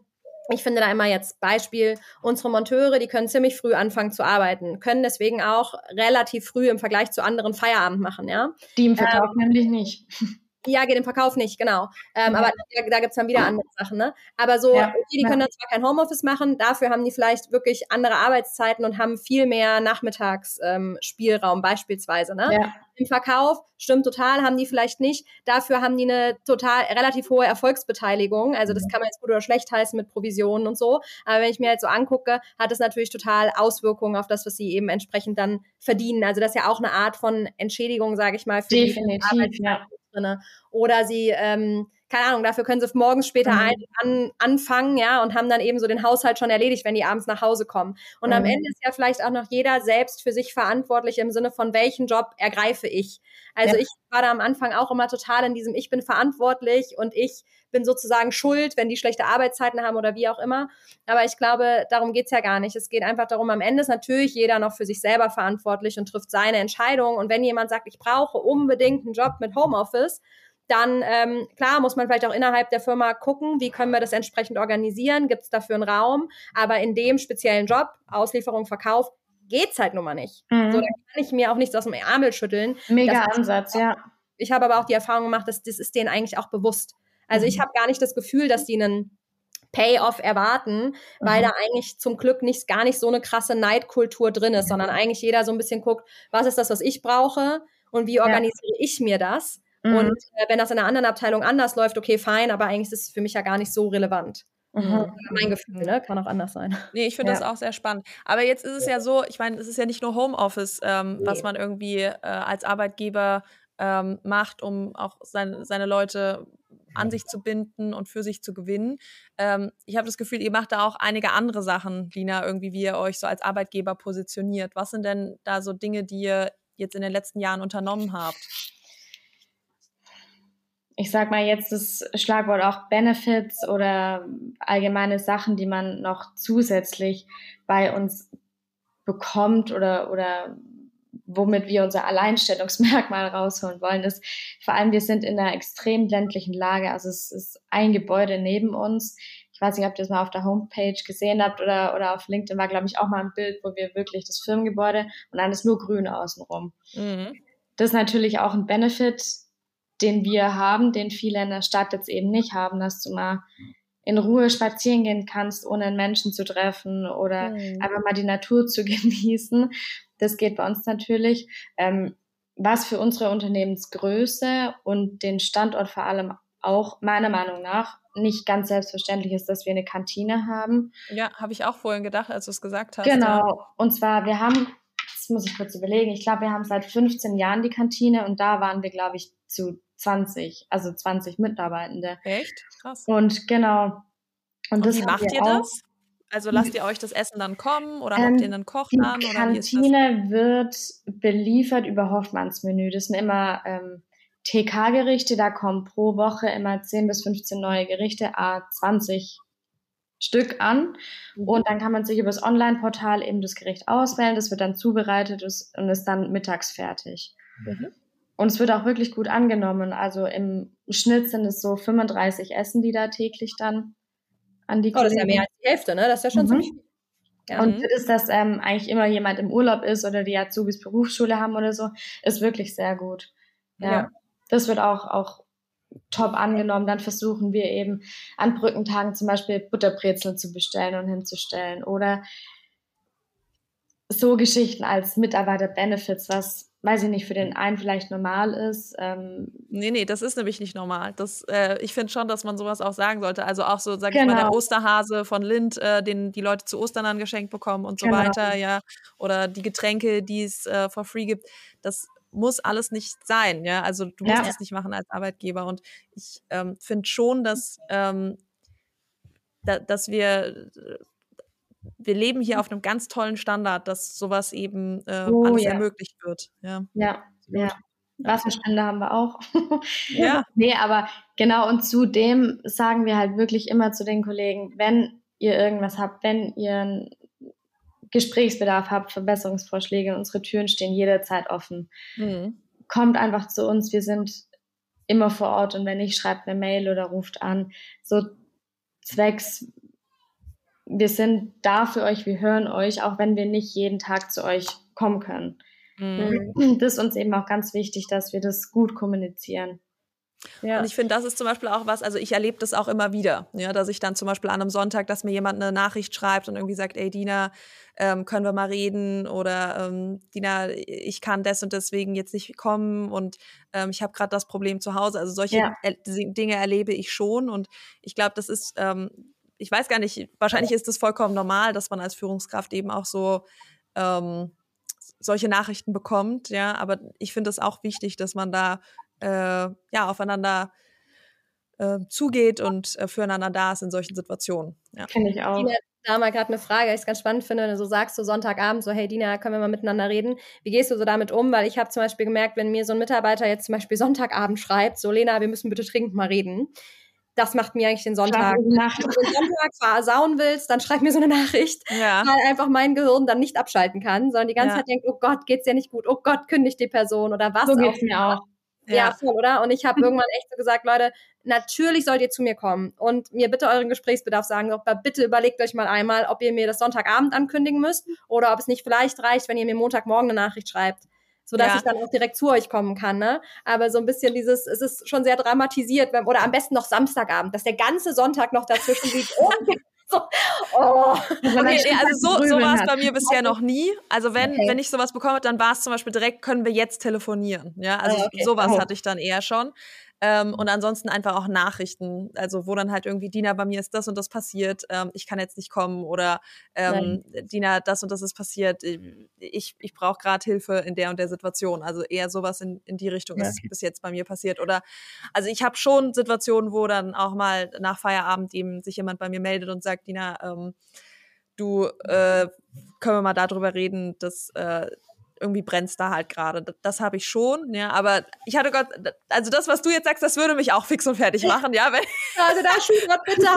ich finde da immer jetzt Beispiel, unsere Monteure, die können ziemlich früh anfangen zu arbeiten, können deswegen auch relativ früh im Vergleich zu anderen Feierabend machen, ja. Die im Verkauf ähm, nämlich nicht. (laughs) Ja, geht im Verkauf nicht, genau. Ähm, ja. Aber da, da gibt's dann wieder andere Sachen, ne? Aber so, ja. okay, die können dann zwar kein Homeoffice machen, dafür haben die vielleicht wirklich andere Arbeitszeiten und haben viel mehr Nachmittagsspielraum ähm, beispielsweise, ne? Im Verkauf, stimmt total, haben die vielleicht nicht. Dafür haben die eine total relativ hohe Erfolgsbeteiligung. Also das kann man jetzt gut oder schlecht heißen mit Provisionen und so. Aber wenn ich mir jetzt so angucke, hat es natürlich total Auswirkungen auf das, was sie eben entsprechend dann verdienen. Also das ist ja auch eine Art von Entschädigung, sage ich mal, für Definitiv, die Arbeit. Ja drinne. Oder sie, ähm, keine Ahnung, dafür können sie morgens später mhm. an, anfangen, ja, und haben dann eben so den Haushalt schon erledigt, wenn die abends nach Hause kommen. Und mhm. am Ende ist ja vielleicht auch noch jeder selbst für sich verantwortlich im Sinne von, welchen Job ergreife ich. Also ja. ich war da am Anfang auch immer total in diesem, ich bin verantwortlich und ich bin sozusagen schuld, wenn die schlechte Arbeitszeiten haben oder wie auch immer. Aber ich glaube, darum geht's ja gar nicht. Es geht einfach darum, am Ende ist natürlich jeder noch für sich selber verantwortlich und trifft seine Entscheidung. Und wenn jemand sagt, ich brauche unbedingt einen Job mit Homeoffice, dann ähm, klar muss man vielleicht auch innerhalb der Firma gucken, wie können wir das entsprechend organisieren, gibt es dafür einen Raum, aber in dem speziellen Job, Auslieferung, Verkauf, geht's halt nun mal nicht. Mhm. So, da kann ich mir auch nichts aus dem Ärmel schütteln. Mega Ansatz, ja. Ich habe aber auch die Erfahrung gemacht, dass das ist denen eigentlich auch bewusst. Also mhm. ich habe gar nicht das Gefühl, dass die einen Payoff erwarten, weil mhm. da eigentlich zum Glück nicht gar nicht so eine krasse Neidkultur drin ist, sondern eigentlich jeder so ein bisschen guckt, was ist das, was ich brauche und wie organisiere ja. ich mir das? Mhm. Und äh, wenn das in einer anderen Abteilung anders läuft, okay, fein, aber eigentlich ist es für mich ja gar nicht so relevant. Mhm. Mein Gefühl, ne? Kann auch anders sein. Nee, ich finde ja. das auch sehr spannend. Aber jetzt ist es ja so, ich meine, es ist ja nicht nur Homeoffice, ähm, nee. was man irgendwie äh, als Arbeitgeber ähm, macht, um auch sein, seine Leute an sich zu binden und für sich zu gewinnen. Ähm, ich habe das Gefühl, ihr macht da auch einige andere Sachen, Lina, irgendwie, wie ihr euch so als Arbeitgeber positioniert. Was sind denn da so Dinge, die ihr jetzt in den letzten Jahren unternommen habt? ich sag mal jetzt das Schlagwort auch Benefits oder allgemeine Sachen, die man noch zusätzlich bei uns bekommt oder, oder womit wir unser Alleinstellungsmerkmal rausholen wollen, ist vor allem, wir sind in einer extrem ländlichen Lage. Also es ist ein Gebäude neben uns. Ich weiß nicht, ob ihr das mal auf der Homepage gesehen habt oder, oder auf LinkedIn war, glaube ich, auch mal ein Bild, wo wir wirklich das Firmengebäude und dann ist nur grün außenrum. Mhm. Das ist natürlich auch ein Benefit, den wir haben, den viele in der Stadt jetzt eben nicht haben, dass du mal in Ruhe spazieren gehen kannst, ohne einen Menschen zu treffen oder mhm. einfach mal die Natur zu (laughs) genießen. Das geht bei uns natürlich. Ähm, was für unsere Unternehmensgröße und den Standort vor allem auch meiner Meinung nach nicht ganz selbstverständlich ist, dass wir eine Kantine haben. Ja, habe ich auch vorhin gedacht, als du es gesagt hast. Genau. Ja. Und zwar, wir haben, das muss ich kurz überlegen, ich glaube, wir haben seit 15 Jahren die Kantine und da waren wir, glaube ich, zu 20, also 20 Mitarbeitende. Echt? Krass. Und genau. Und, und wie macht ihr das? Also lasst ihr eucht das Essen dann kommen oder ähm, habt ihr einen Koch an? Die Kantine wird beliefert über Hoffmanns Menü. Das sind immer ähm, TK-Gerichte, da kommen pro Woche immer 10 bis 15 neue Gerichte, a 20 Stück an. Mhm. Und dann kann man sich über das Online-Portal eben das Gericht auswählen. Das wird dann zubereitet und ist dann mittags fertig. Mhm. Und es wird auch wirklich gut angenommen. Also im Schnitt sind es so 35 Essen, die da täglich dann an die Oh, das ist ja mehr als die Hälfte, ne? Das ist ja schon mhm. ziemlich viel. Ja. Und ist, dass ähm, eigentlich immer jemand im Urlaub ist oder die Azubis Berufsschule haben oder so, ist wirklich sehr gut. Ja. ja. Das wird auch, auch top angenommen. Dann versuchen wir eben an Brückentagen zum Beispiel Butterbrezeln zu bestellen und hinzustellen oder so Geschichten als Mitarbeiter-Benefits, was weiß ich nicht, für den einen vielleicht normal ist. Ähm, nee, nee, das ist nämlich nicht normal. Das, äh, ich finde schon, dass man sowas auch sagen sollte. Also auch so, sag genau. ich mal, der genau. Osterhase von Lind, äh, den die Leute zu Ostern dann geschenkt bekommen und so genau. weiter, ja. Oder die Getränke, die es äh, for free gibt. Das muss alles nicht sein, ja. Also du musst es nicht machen als Arbeitgeber. Und ich ähm, finde schon, dass, ähm, da, dass wir wir leben hier auf einem ganz tollen Standard, dass sowas eben äh, oh, alles ja. ermöglicht wird. Ja, ja. ja. Wasserstände haben wir auch. (laughs) ja. Nee, aber genau, und zudem sagen wir halt wirklich immer zu den Kollegen, wenn ihr irgendwas habt, wenn ihr einen Gesprächsbedarf habt, Verbesserungsvorschläge, unsere Türen stehen jederzeit offen. Mhm. Kommt einfach zu uns, wir sind immer vor Ort und wenn nicht, schreibt eine Mail oder ruft an. So zwecks wir sind da für euch, wir hören euch, auch wenn wir nicht jeden Tag zu euch kommen können. Mhm. Das ist uns eben auch ganz wichtig, dass wir das gut kommunizieren. Ja. Und ich finde, das ist zum Beispiel auch was, also ich erlebe das auch immer wieder, ja, dass ich dann zum Beispiel an einem Sonntag, dass mir jemand eine Nachricht schreibt und irgendwie sagt, ey Dina, ähm, können wir mal reden oder ähm, Dina, ich kann des und deswegen jetzt nicht kommen und ähm, ich habe gerade das Problem zu Hause. Also solche ja. er Dinge erlebe ich schon und ich glaube, das ist ähm, ich weiß gar nicht, wahrscheinlich ist es vollkommen normal, dass man als Führungskraft eben auch so ähm, solche Nachrichten bekommt, ja, aber ich finde es auch wichtig, dass man da äh, ja aufeinander äh, zugeht und äh, füreinander da ist in solchen Situationen. Ja. Finde ich auch. Dina, da mal gerade eine Frage, die ich ganz spannend finde, wenn du so sagst, so Sonntagabend, so, hey Dina, können wir mal miteinander reden? Wie gehst du so damit um? Weil ich habe zum Beispiel gemerkt, wenn mir so ein Mitarbeiter jetzt zum Beispiel Sonntagabend schreibt, so Lena, wir müssen bitte dringend mal reden das macht mir eigentlich den Sonntag. Wenn du den Sonntag versauen willst, dann schreib mir so eine Nachricht, ja. weil einfach mein Gehirn dann nicht abschalten kann, sondern die ganze ja. Zeit denkt, oh Gott, geht's dir nicht gut, oh Gott, kündigt die Person oder was so geht's mir auch. Ja, ja, voll, oder? Und ich habe (laughs) irgendwann echt so gesagt, Leute, natürlich sollt ihr zu mir kommen und mir bitte euren Gesprächsbedarf sagen. Aber bitte überlegt euch mal einmal, ob ihr mir das Sonntagabend ankündigen müsst oder ob es nicht vielleicht reicht, wenn ihr mir Montagmorgen eine Nachricht schreibt so dass ja. ich dann auch direkt zu euch kommen kann. Ne? Aber so ein bisschen dieses, es ist schon sehr dramatisiert, oder am besten noch Samstagabend, dass der ganze Sonntag noch dazwischen liegt. (laughs) So, oh. Okay, also so, so war es bei mir bisher noch nie. Also wenn, okay. wenn ich sowas bekomme, dann war es zum Beispiel direkt, können wir jetzt telefonieren. Ja, also ah, okay. sowas oh. hatte ich dann eher schon. Ähm, und ansonsten einfach auch Nachrichten, also wo dann halt irgendwie, Dina, bei mir ist das und das passiert, ähm, ich kann jetzt nicht kommen oder ähm, Dina, das und das ist passiert, ich, ich brauche gerade Hilfe in der und der Situation. Also eher sowas in, in die Richtung ja. ist bis jetzt bei mir passiert. Oder also ich habe schon Situationen, wo dann auch mal nach Feierabend eben sich jemand bei mir meldet und sagt, Dina, ähm, du, äh, können wir mal darüber reden, dass äh, irgendwie brennt's da halt gerade. Das, das habe ich schon, ja, aber ich hatte Gott, also das, was du jetzt sagst, das würde mich auch fix und fertig machen, ja. (laughs) Also da schiebt Gott bitte (laughs)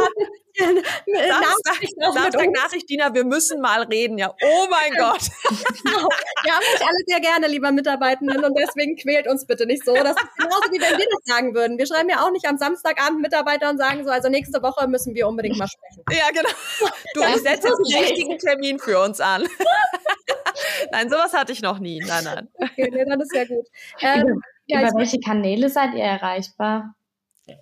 Nachricht, Samstag Nachricht, Dina, wir müssen mal reden, ja. Oh mein Gott. Genau. (laughs) Wir haben euch alle sehr gerne, lieber Mitarbeitenden, und deswegen quält uns bitte nicht so. Das ist genauso, wie wenn wir das sagen würden. Wir schreiben ja auch nicht am Samstagabend Mitarbeiter und sagen so, also nächste Woche müssen wir unbedingt mal sprechen. Ja, genau. Du, ich setze jetzt einen richtigen Termin für uns an. Nein, sowas hatte ich noch nie. Nein, nein. (laughs) Okay, nee, dann ist ja gut. Ähm, über, ja, über welche Kanäle seid ihr erreichbar?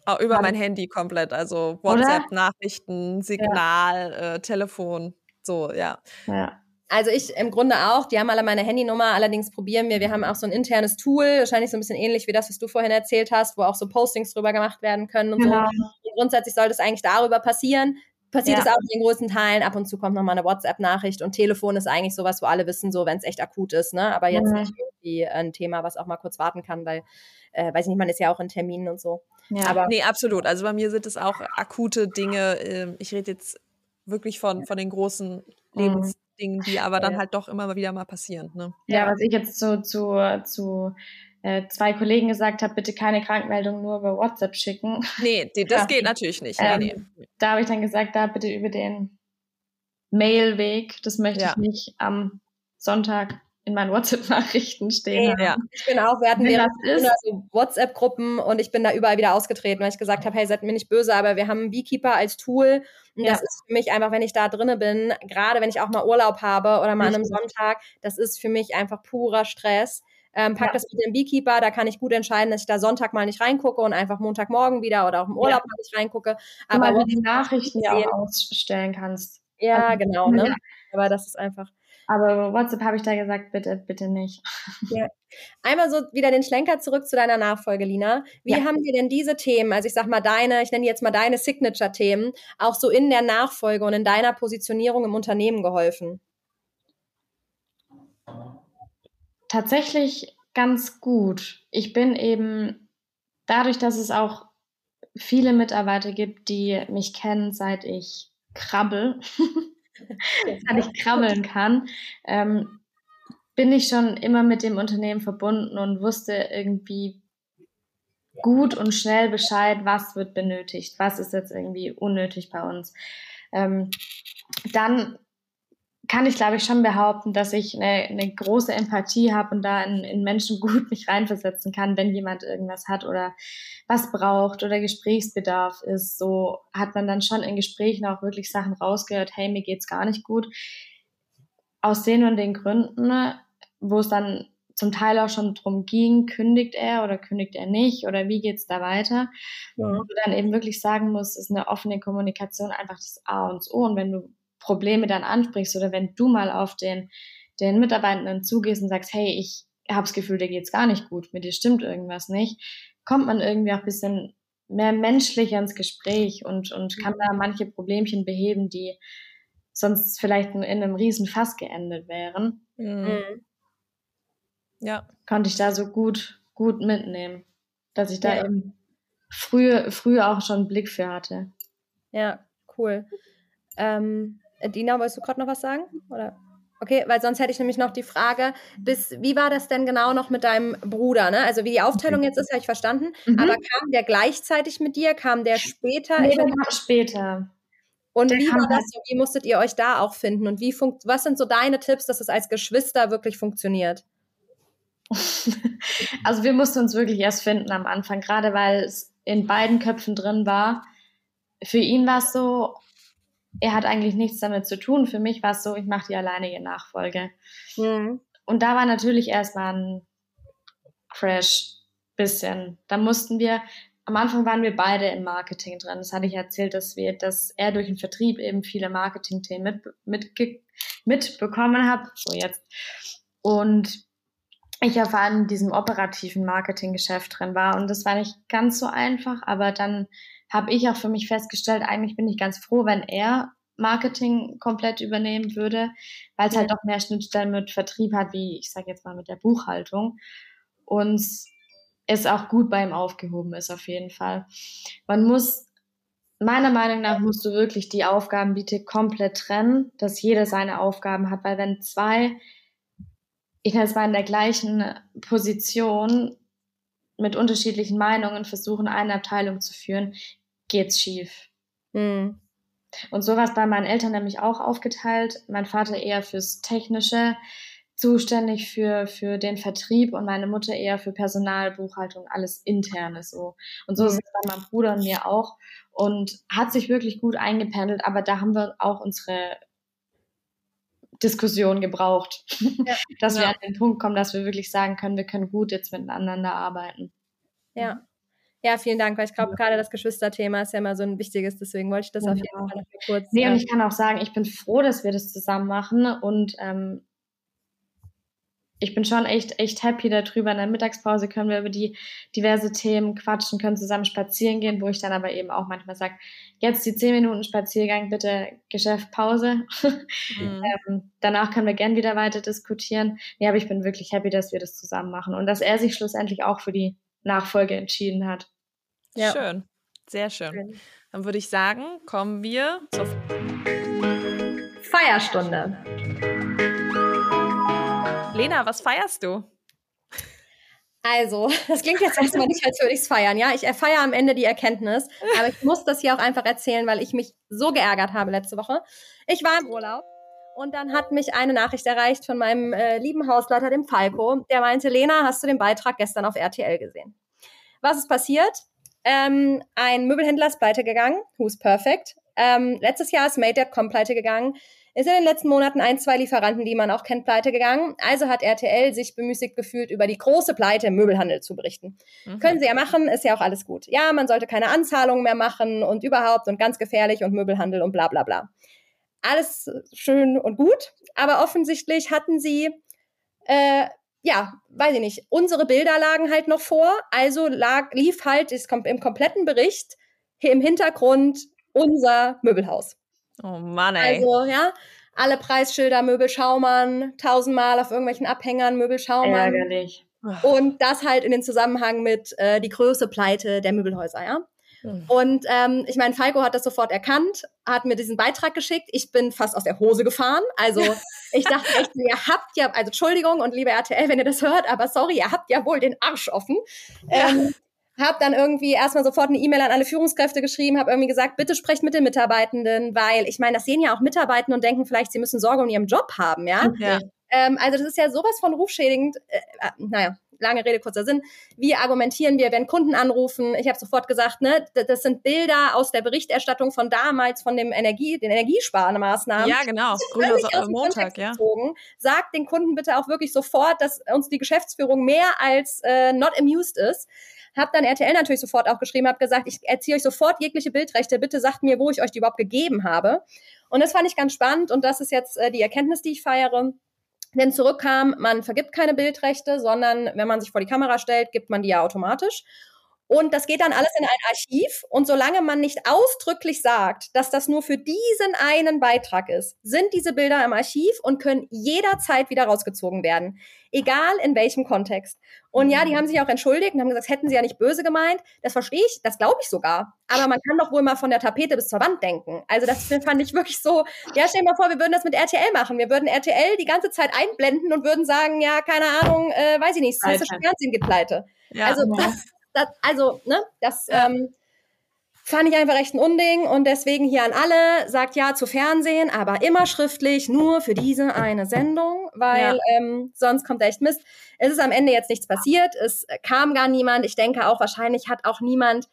Oh, über mein Handy komplett. Also WhatsApp, Oder? Nachrichten, Signal, ja. äh, Telefon. So, ja. ja. Also ich im Grunde auch. Die haben alle meine Handynummer. Allerdings probieren wir. Wir haben auch so ein internes Tool, wahrscheinlich so ein bisschen ähnlich wie das, was du vorhin erzählt hast, wo auch so Postings drüber gemacht werden können und genau. so. grundsätzlich sollte es eigentlich darüber passieren passiert ja. es auch in den größten Teilen. Ab und zu kommt nochmal eine WhatsApp-Nachricht und Telefon ist eigentlich sowas, wo alle wissen, so wenn es echt akut ist, ne? Aber jetzt mhm. nicht irgendwie ein Thema, was auch mal kurz warten kann, weil, äh, weiß ich nicht, man ist ja auch in Terminen und so. Ja. Aber nee, absolut. Also bei mir sind es auch akute Dinge. Ähm, ich rede jetzt wirklich von, von den großen mhm. Lebensdingen, die aber dann halt doch immer wieder mal passieren. Ne? Ja, was ich jetzt zu, zu, zu äh, zwei Kollegen gesagt habe, bitte keine Krankmeldung nur über WhatsApp schicken. Nee, die, das ja. geht natürlich nicht. Ähm, nee, nee. Da habe ich dann gesagt, da bitte über den Mailweg, das möchte ja. ich nicht am Sonntag in meinen WhatsApp-Nachrichten stehen. Ja. Ich bin auch, wir hatten während so WhatsApp-Gruppen und ich bin da überall wieder ausgetreten, weil ich gesagt habe, hey, seid mir nicht böse, aber wir haben einen Beekeeper als Tool und ja. das ist für mich einfach, wenn ich da drinne bin, gerade wenn ich auch mal Urlaub habe oder mal an einem Sonntag, das ist für mich einfach purer Stress ähm, pack ja. das mit dem Beekeeper, da kann ich gut entscheiden, dass ich da Sonntag mal nicht reingucke und einfach Montagmorgen wieder oder auch im Urlaub ja. mal nicht reingucke. Aber Weil du die Nachrichten ja auch ausstellen kannst. Ja, also, genau. Ne? (laughs) Ja. Aber das ist einfach. Aber WhatsApp habe ich da gesagt, bitte, bitte nicht. (laughs) Ja. Einmal so wieder den Schlenker zurück zu deiner Nachfolge, Lina. Wie ja. haben dir denn diese Themen, also ich sag mal deine, ich nenne jetzt mal deine Signature-Themen, auch so in der Nachfolge und in deiner Positionierung im Unternehmen geholfen? Tatsächlich ganz gut. Ich bin eben dadurch, dass es auch viele Mitarbeiter gibt, die mich kennen, seit ich krabbel, (laughs) seit ich krabbeln kann, ähm, bin ich schon immer mit dem Unternehmen verbunden und wusste irgendwie gut und schnell Bescheid, was wird benötigt, was ist jetzt irgendwie unnötig bei uns. Ähm, dann kann ich, glaube ich, schon behaupten, dass ich eine, eine große Empathie habe und da in, in, Menschen (laughs) gut mich reinversetzen kann, wenn jemand irgendwas hat oder was braucht oder Gesprächsbedarf ist. So hat man dann schon in Gesprächen auch wirklich Sachen rausgehört, hey, mir geht's gar nicht gut. Aus den und den Gründen, wo es dann zum Teil auch schon drum ging, kündigt er oder kündigt er nicht oder wie geht's da weiter? Ja. Und du dann eben wirklich sagen musst, ist eine offene Kommunikation einfach das A und O. Und wenn du Probleme dann ansprichst oder wenn du mal auf den, den Mitarbeitenden zugehst und sagst, hey, ich habe das Gefühl, dir geht's gar nicht gut, mit dir stimmt irgendwas nicht, kommt man irgendwie auch ein bisschen mehr menschlich ins Gespräch und, und kann da manche Problemchen beheben, die sonst vielleicht in einem riesen Fass geendet wären. Mhm. Ja. Konnte ich da so gut, gut mitnehmen, dass ich da ja. eben früh, früh auch schon einen Blick für hatte. Ja, cool. Ähm, äh, Dina, wolltest du gerade noch was sagen? Oder? Okay, weil sonst hätte ich nämlich noch die Frage, bis, wie war das denn genau noch mit deinem Bruder? Ne? Also wie die Aufteilung jetzt ist, habe ich verstanden. Mhm. Aber kam der gleichzeitig mit dir? Kam der später? Nee, der kam später. Und der wie war das? So? Wie musstet ihr euch da auch finden? Und wie funkt, was sind so deine Tipps, dass es als Geschwister wirklich funktioniert? (laughs) also wir mussten uns wirklich erst finden am Anfang, gerade weil es in beiden Köpfen drin war. Für ihn war es so, er hat eigentlich nichts damit zu tun. Für mich war es so, ich mache die alleinige Nachfolge. Mhm. Und da war natürlich erstmal ein Crash, bisschen. Da mussten wir, am Anfang waren wir beide im Marketing drin. Das hatte ich erzählt, dass wir, dass er durch den Vertrieb eben viele Marketing-Themen mit, mit, mitbekommen hat. So jetzt. Und ich ja vor allem in diesem operativen Marketinggeschäft drin war. Und das war nicht ganz so einfach, aber dann habe ich auch für mich festgestellt, eigentlich bin ich ganz froh, wenn er Marketing komplett übernehmen würde, weil es halt doch mehr Schnittstellen mit Vertrieb hat, wie ich sage jetzt mal mit der Buchhaltung. Und es auch gut bei ihm aufgehoben ist, auf jeden Fall. Man muss, meiner Meinung nach, musst du wirklich die Aufgabenbiete komplett trennen, dass jeder seine Aufgaben hat, weil wenn zwei, ich nenne es mal in der gleichen Position mit unterschiedlichen Meinungen versuchen, eine Abteilung zu führen, geht's schief. Mhm. Und sowas bei meinen Eltern nämlich auch aufgeteilt. Mein Vater eher fürs Technische, zuständig für, für den Vertrieb und meine Mutter eher für Personalbuchhaltung, alles interne so. Und so ist es bei meinem Bruder und mir auch und hat sich wirklich gut eingependelt, aber da haben wir auch unsere Diskussion gebraucht, ja, (laughs) dass ja. wir an den Punkt kommen, dass wir wirklich sagen können, wir können gut jetzt miteinander arbeiten. Ja. Ja, vielen Dank, weil ich glaube, gerade das Geschwisterthema ist ja immer so ein wichtiges, deswegen wollte ich das ja. auf jeden Fall noch kurz. Nee, und ich kann auch sagen, ich bin froh, dass wir das zusammen machen und ähm, ich bin schon echt, echt happy darüber. In der Mittagspause können wir über die diverse Themen quatschen, können zusammen spazieren gehen, wo ich dann aber eben auch manchmal sage, jetzt die zehn Minuten Spaziergang, bitte Geschäft Pause. (laughs) Mhm. ähm, danach können wir gern wieder weiter diskutieren. Ja, aber ich bin wirklich happy, dass wir das zusammen machen und dass er sich schlussendlich auch für die Nachfolge entschieden hat. Ja. Schön, sehr schön. schön. Dann würde ich sagen, kommen wir zur Feierstunde. Lena, was feierst du? Also, (laughs) das klingt jetzt erstmal nicht, als würde ich es feiern. Ja, ich feiere am Ende die Erkenntnis. Aber ich muss das hier auch einfach erzählen, weil ich mich so geärgert habe letzte Woche. Ich war im Urlaub und dann hat mich eine Nachricht erreicht von meinem äh, lieben Hausleiter, dem Falco. Der meinte, Lena, hast du den Beitrag gestern auf RTL gesehen? Was ist passiert? Ähm, ein Möbelhändler ist pleite gegangen. Who's perfect? Ähm, letztes Jahr ist Made.com pleite gegangen. Ist in den letzten Monaten ein, zwei Lieferanten, die man auch kennt, pleite gegangen. Also hat RTL sich bemüßigt gefühlt, über die große Pleite im Möbelhandel zu berichten. Mhm. Können sie ja machen, ist ja auch alles gut. Ja, man sollte keine Anzahlungen mehr machen und überhaupt und ganz gefährlich und Möbelhandel und bla bla bla. Alles schön und gut, aber offensichtlich hatten sie, äh, ja, weiß ich nicht, unsere Bilder lagen halt noch vor, also lag, lief halt ist im kompletten Bericht im Hintergrund unser Möbelhaus. Oh Mann, ey. Also, ja, alle Preisschilder, Möbel Schaumann, tausendmal auf irgendwelchen Abhängern, Möbel Schaumann. Ärgerlich. Und das halt in den Zusammenhang mit äh, die Größe Pleite der Möbelhäuser, ja. Mhm. Und ähm, ich meine, Falco hat das sofort erkannt, hat mir diesen Beitrag geschickt. Ich bin fast aus der Hose gefahren. Also (laughs) ich dachte echt, ihr habt ja, also Entschuldigung und liebe RTL, wenn ihr das hört, aber sorry, ihr habt ja wohl den Arsch offen. Ja. Ähm, habe dann irgendwie erstmal sofort eine E-Mail an alle Führungskräfte geschrieben, habe irgendwie gesagt, bitte sprecht mit den Mitarbeitenden, weil ich meine, das sehen ja auch Mitarbeitende und denken vielleicht, sie müssen Sorge um ihren Job haben, ja. Okay. Ähm, also das ist ja sowas von rufschädigend. Äh, äh, naja, lange Rede, kurzer Sinn. Wie argumentieren wir, wenn Kunden anrufen? Ich habe sofort gesagt, ne, das sind Bilder aus der Berichterstattung von damals, von dem Energie, den Energiesparmaßnahmen. Ja, genau. Grüner so Montag, ja. Gezogen. Sagt den Kunden bitte auch wirklich sofort, dass uns die Geschäftsführung mehr als äh, not amused ist. Hab dann RTL natürlich sofort auch geschrieben, habe gesagt, ich erziehe euch sofort jegliche Bildrechte, bitte sagt mir, wo ich euch die überhaupt gegeben habe. Und das fand ich ganz spannend und das ist jetzt äh, die Erkenntnis, die ich feiere. Denn zurückkam, man vergibt keine Bildrechte, sondern wenn man sich vor die Kamera stellt, gibt man die ja automatisch. Und das geht dann alles in ein Archiv. Und solange man nicht ausdrücklich sagt, dass das nur für diesen einen Beitrag ist, sind diese Bilder im Archiv und können jederzeit wieder rausgezogen werden. Egal in welchem Kontext. Und ja, die mhm. haben sich auch entschuldigt und haben gesagt, hätten sie ja nicht böse gemeint. Das verstehe ich, das glaube ich sogar. Aber man kann doch wohl mal von der Tapete bis zur Wand denken. Also das (laughs) fand ich wirklich so, ja, stell dir mal vor, wir würden das mit RTL machen. Wir würden RTL die ganze Zeit einblenden und würden sagen, ja, keine Ahnung, äh, weiß ich nicht, das Fernsehen geht pleite. Ja, also das das, also, ne, das ähm, fand ich einfach echt ein Unding und deswegen hier an alle, sagt ja zu Fernsehen, aber immer schriftlich, nur für diese eine Sendung, weil ja. ähm, sonst kommt echt Mist. Es ist am Ende jetzt nichts passiert, es kam gar niemand. Ich denke auch, wahrscheinlich hat auch niemand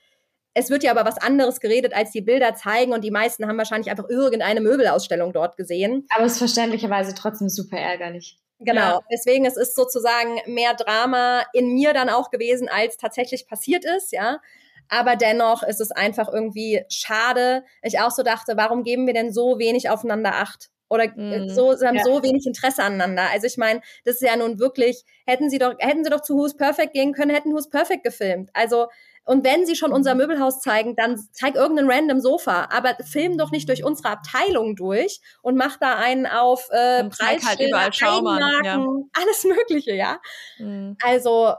es wird ja aber was anderes geredet, als die Bilder zeigen und die meisten haben wahrscheinlich einfach irgendeine Möbelausstellung dort gesehen. Aber es ist verständlicherweise trotzdem super ärgerlich. Genau, ja. deswegen es ist sozusagen mehr Drama in mir dann auch gewesen, als tatsächlich passiert ist, ja. Aber dennoch ist es einfach irgendwie schade. Ich auch so dachte, warum geben wir denn so wenig aufeinander Acht? oder mm, so, sie haben ja. so wenig Interesse aneinander. Also ich meine, das ist ja nun wirklich, hätten sie doch, hätten sie doch zu Who's Perfect gehen können, hätten Who's Perfect gefilmt. Also und wenn sie schon unser Möbelhaus zeigen, dann zeig irgendein random Sofa, aber film doch nicht durch unsere Abteilung durch und mach da einen auf äh, Preisschilder, halt Einmarken, ja. alles Mögliche, ja. Mhm. Also,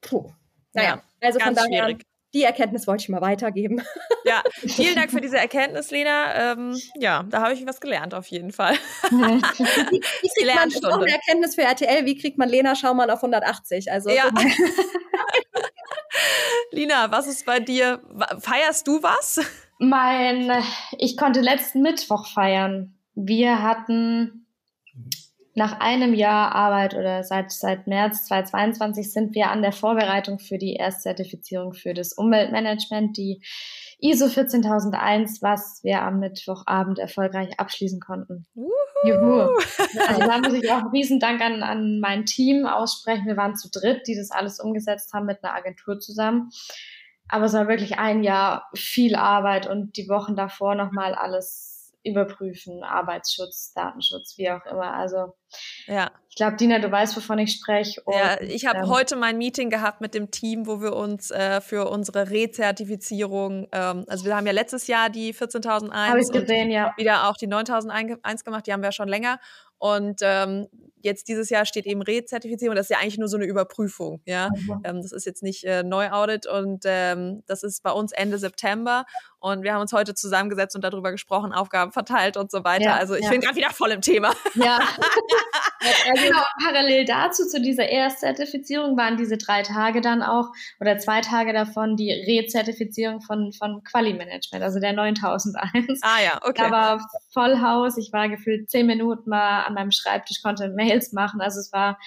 puh. Naja, ja, also von daher, schwierig. die Erkenntnis wollte ich mal weitergeben. (laughs) Ja, vielen Dank für diese Erkenntnis, Lena. Ähm, ja, da habe ich was gelernt auf jeden Fall. (laughs) wie, wie kriegt man, eine Erkenntnis für RTL, wie kriegt man Lena Schaumann auf 180? Also, ja. (laughs) Lina, was ist bei dir? Feierst du was? Mein, ich konnte letzten Mittwoch feiern. Wir hatten nach einem Jahr Arbeit oder seit, seit März 2022 sind wir an der Vorbereitung für die Erstzertifizierung für das Umweltmanagement, die ISO 14001, was wir am Mittwochabend erfolgreich abschließen konnten. Uhu. Juhu. (laughs) Also da muss ich auch einen Riesendank an, an mein Team aussprechen. Wir waren zu dritt, die das alles umgesetzt haben mit einer Agentur zusammen. Aber es war wirklich ein Jahr viel Arbeit und die Wochen davor nochmal alles überprüfen, Arbeitsschutz, Datenschutz, wie auch immer. Also ja. ich glaube, Dina, du weißt, wovon ich spreche. ja, ich habe ähm, heute mein Meeting gehabt mit dem Team, wo wir uns äh, für unsere Rezertifizierung, ähm, also wir haben ja letztes Jahr die 14.001 gesehen, ja. wieder auch die 9.001 gemacht, die haben wir ja schon länger. Und ähm, jetzt dieses Jahr steht eben Rezertifizierung. Das ist ja eigentlich nur so eine Überprüfung. Ja, mhm. ähm, das ist jetzt nicht äh, Neuaudit und ähm, das ist bei uns Ende September. Und wir haben uns heute zusammengesetzt und darüber gesprochen, Aufgaben verteilt und so weiter. Ja, also ich ja. bin gerade wieder voll im Thema. Ja. (laughs) also genau, parallel dazu, zu dieser Erstzertifizierung, waren diese drei Tage dann auch oder zwei Tage davon die Rezertifizierung von, von Quali-Management, also der 9001. Ah ja, okay. Da war Vollhaus. Ich war gefühlt zehn Minuten mal an meinem Schreibtisch, konnte Mails machen. Also es war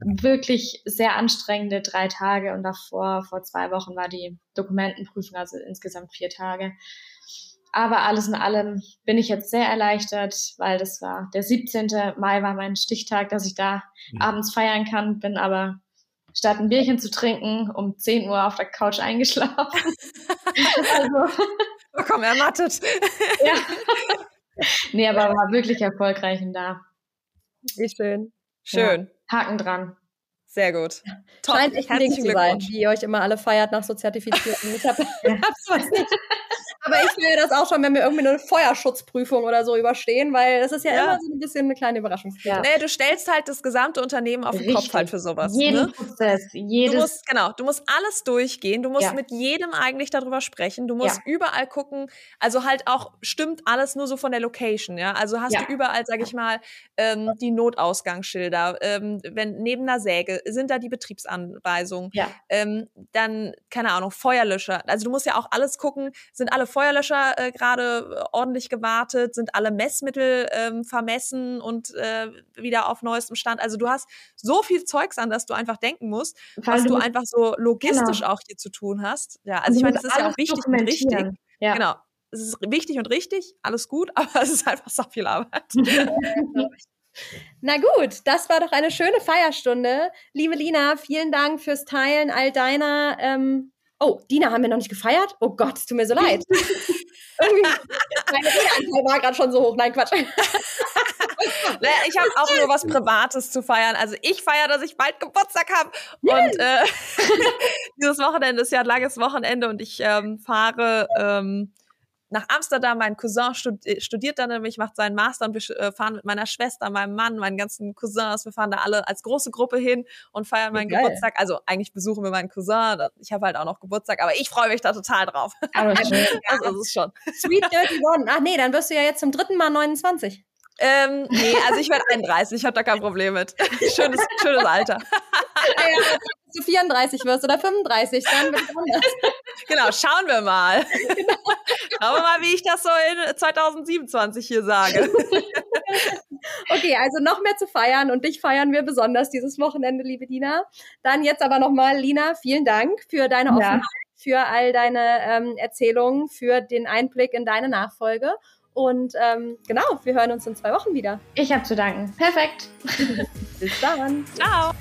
wirklich sehr anstrengende drei Tage und davor, vor zwei Wochen, war die Dokumentenprüfung, also insgesamt vier Tage. Aber alles in allem bin ich jetzt sehr erleichtert, weil das war der 17. Mai war mein Stichtag, dass ich da mhm. abends feiern kann, bin aber statt ein Bierchen zu trinken um 10 Uhr auf der Couch eingeschlafen. (laughs) also, oh komm, ermattet. ja. Nee, aber war wirklich erfolgreich da. Wie schön. Schön. Ja, Haken dran. Sehr gut. Ja. Top. Scheint echt ein Ding zu sein, wie ihr euch immer alle feiert nach so Zertifizierten. Ich habe es nicht. Aber ich will das auch schon, wenn wir irgendwie eine Feuerschutzprüfung oder so überstehen, weil das ist ja, ja. immer so ein bisschen eine kleine Überraschung. Ja. Nee, du stellst halt das gesamte Unternehmen auf den Richtig. Kopf halt für sowas. Jeden ne? Prozess, jedes. Du musst, genau, du musst alles durchgehen, du musst ja. mit jedem eigentlich darüber sprechen, du musst überall gucken, also halt auch, stimmt alles nur so von der Location, ja? Also hast du überall, sag ich mal, ähm, die Notausgangsschilder, ähm, wenn neben einer Säge, sind da die Betriebsanweisungen, ähm, dann, keine Ahnung, Feuerlöscher. Also du musst ja auch alles gucken, sind alle Feuerlöscher äh, gerade äh, ordentlich gewartet? Sind alle Messmittel ähm, vermessen und äh, wieder auf neuestem Stand? Also du hast so viel Zeugs an, dass du einfach denken musst, Weil was du, du, einfach so logistisch genau. auch hier zu tun hast. Ja, also ich meine, das ist ja auch wichtig und richtig. Ja. Genau. Es ist wichtig und richtig, alles gut, (laughs) aber es ist einfach so viel Arbeit. (laughs) Na gut, das war doch eine schöne Feierstunde. Liebe Lina, vielen Dank fürs Teilen all deiner ähm, Oh, Dina haben wir noch nicht gefeiert? Oh Gott, es tut mir so leid. (laughs) Irgendwie, meine Redeanteil war gerade schon so hoch. Nein, Quatsch. (laughs) naja, ich habe auch nur was Privates zu feiern. Also ich feiere, dass ich bald Geburtstag habe. Und äh, (laughs) dieses Wochenende ist ja ein langes Wochenende und ich ähm, fahre ähm, nach Amsterdam. Mein Cousin äh, studiert da nämlich, macht seinen Master und wir äh, fahren mit meiner Schwester, meinem Mann, meinen ganzen Cousins. Wir fahren da alle als große Gruppe hin und feiern meinen Geil. Geburtstag. Also eigentlich besuchen wir meinen Cousin. Ich habe halt auch noch Geburtstag, aber ich freue mich da total drauf. Aber (laughs) schön. das ist es schon. Sweet Dirty One. Ach nee, dann wirst du ja jetzt zum dritten Mal 29. Ähm, nee, also ich werde (laughs) 31, ich habe da kein Problem mit. (laughs) Schönes, schönes Alter. Ja, du 34 wirst oder 35, dann wird es anders. (laughs) Genau, schauen wir mal. Genau. Schauen wir mal, wie ich das so in 2027 hier sage. Okay, also noch mehr zu feiern und dich feiern wir besonders dieses Wochenende, liebe Dina. Dann jetzt aber nochmal, Lina, vielen Dank für deine Offenheit, ja. für all deine ähm, Erzählungen, für den Einblick in deine Nachfolge. Und ähm, genau, wir hören uns in zwei Wochen wieder. Ich habe zu danken. Perfekt. Bis dann. Ciao.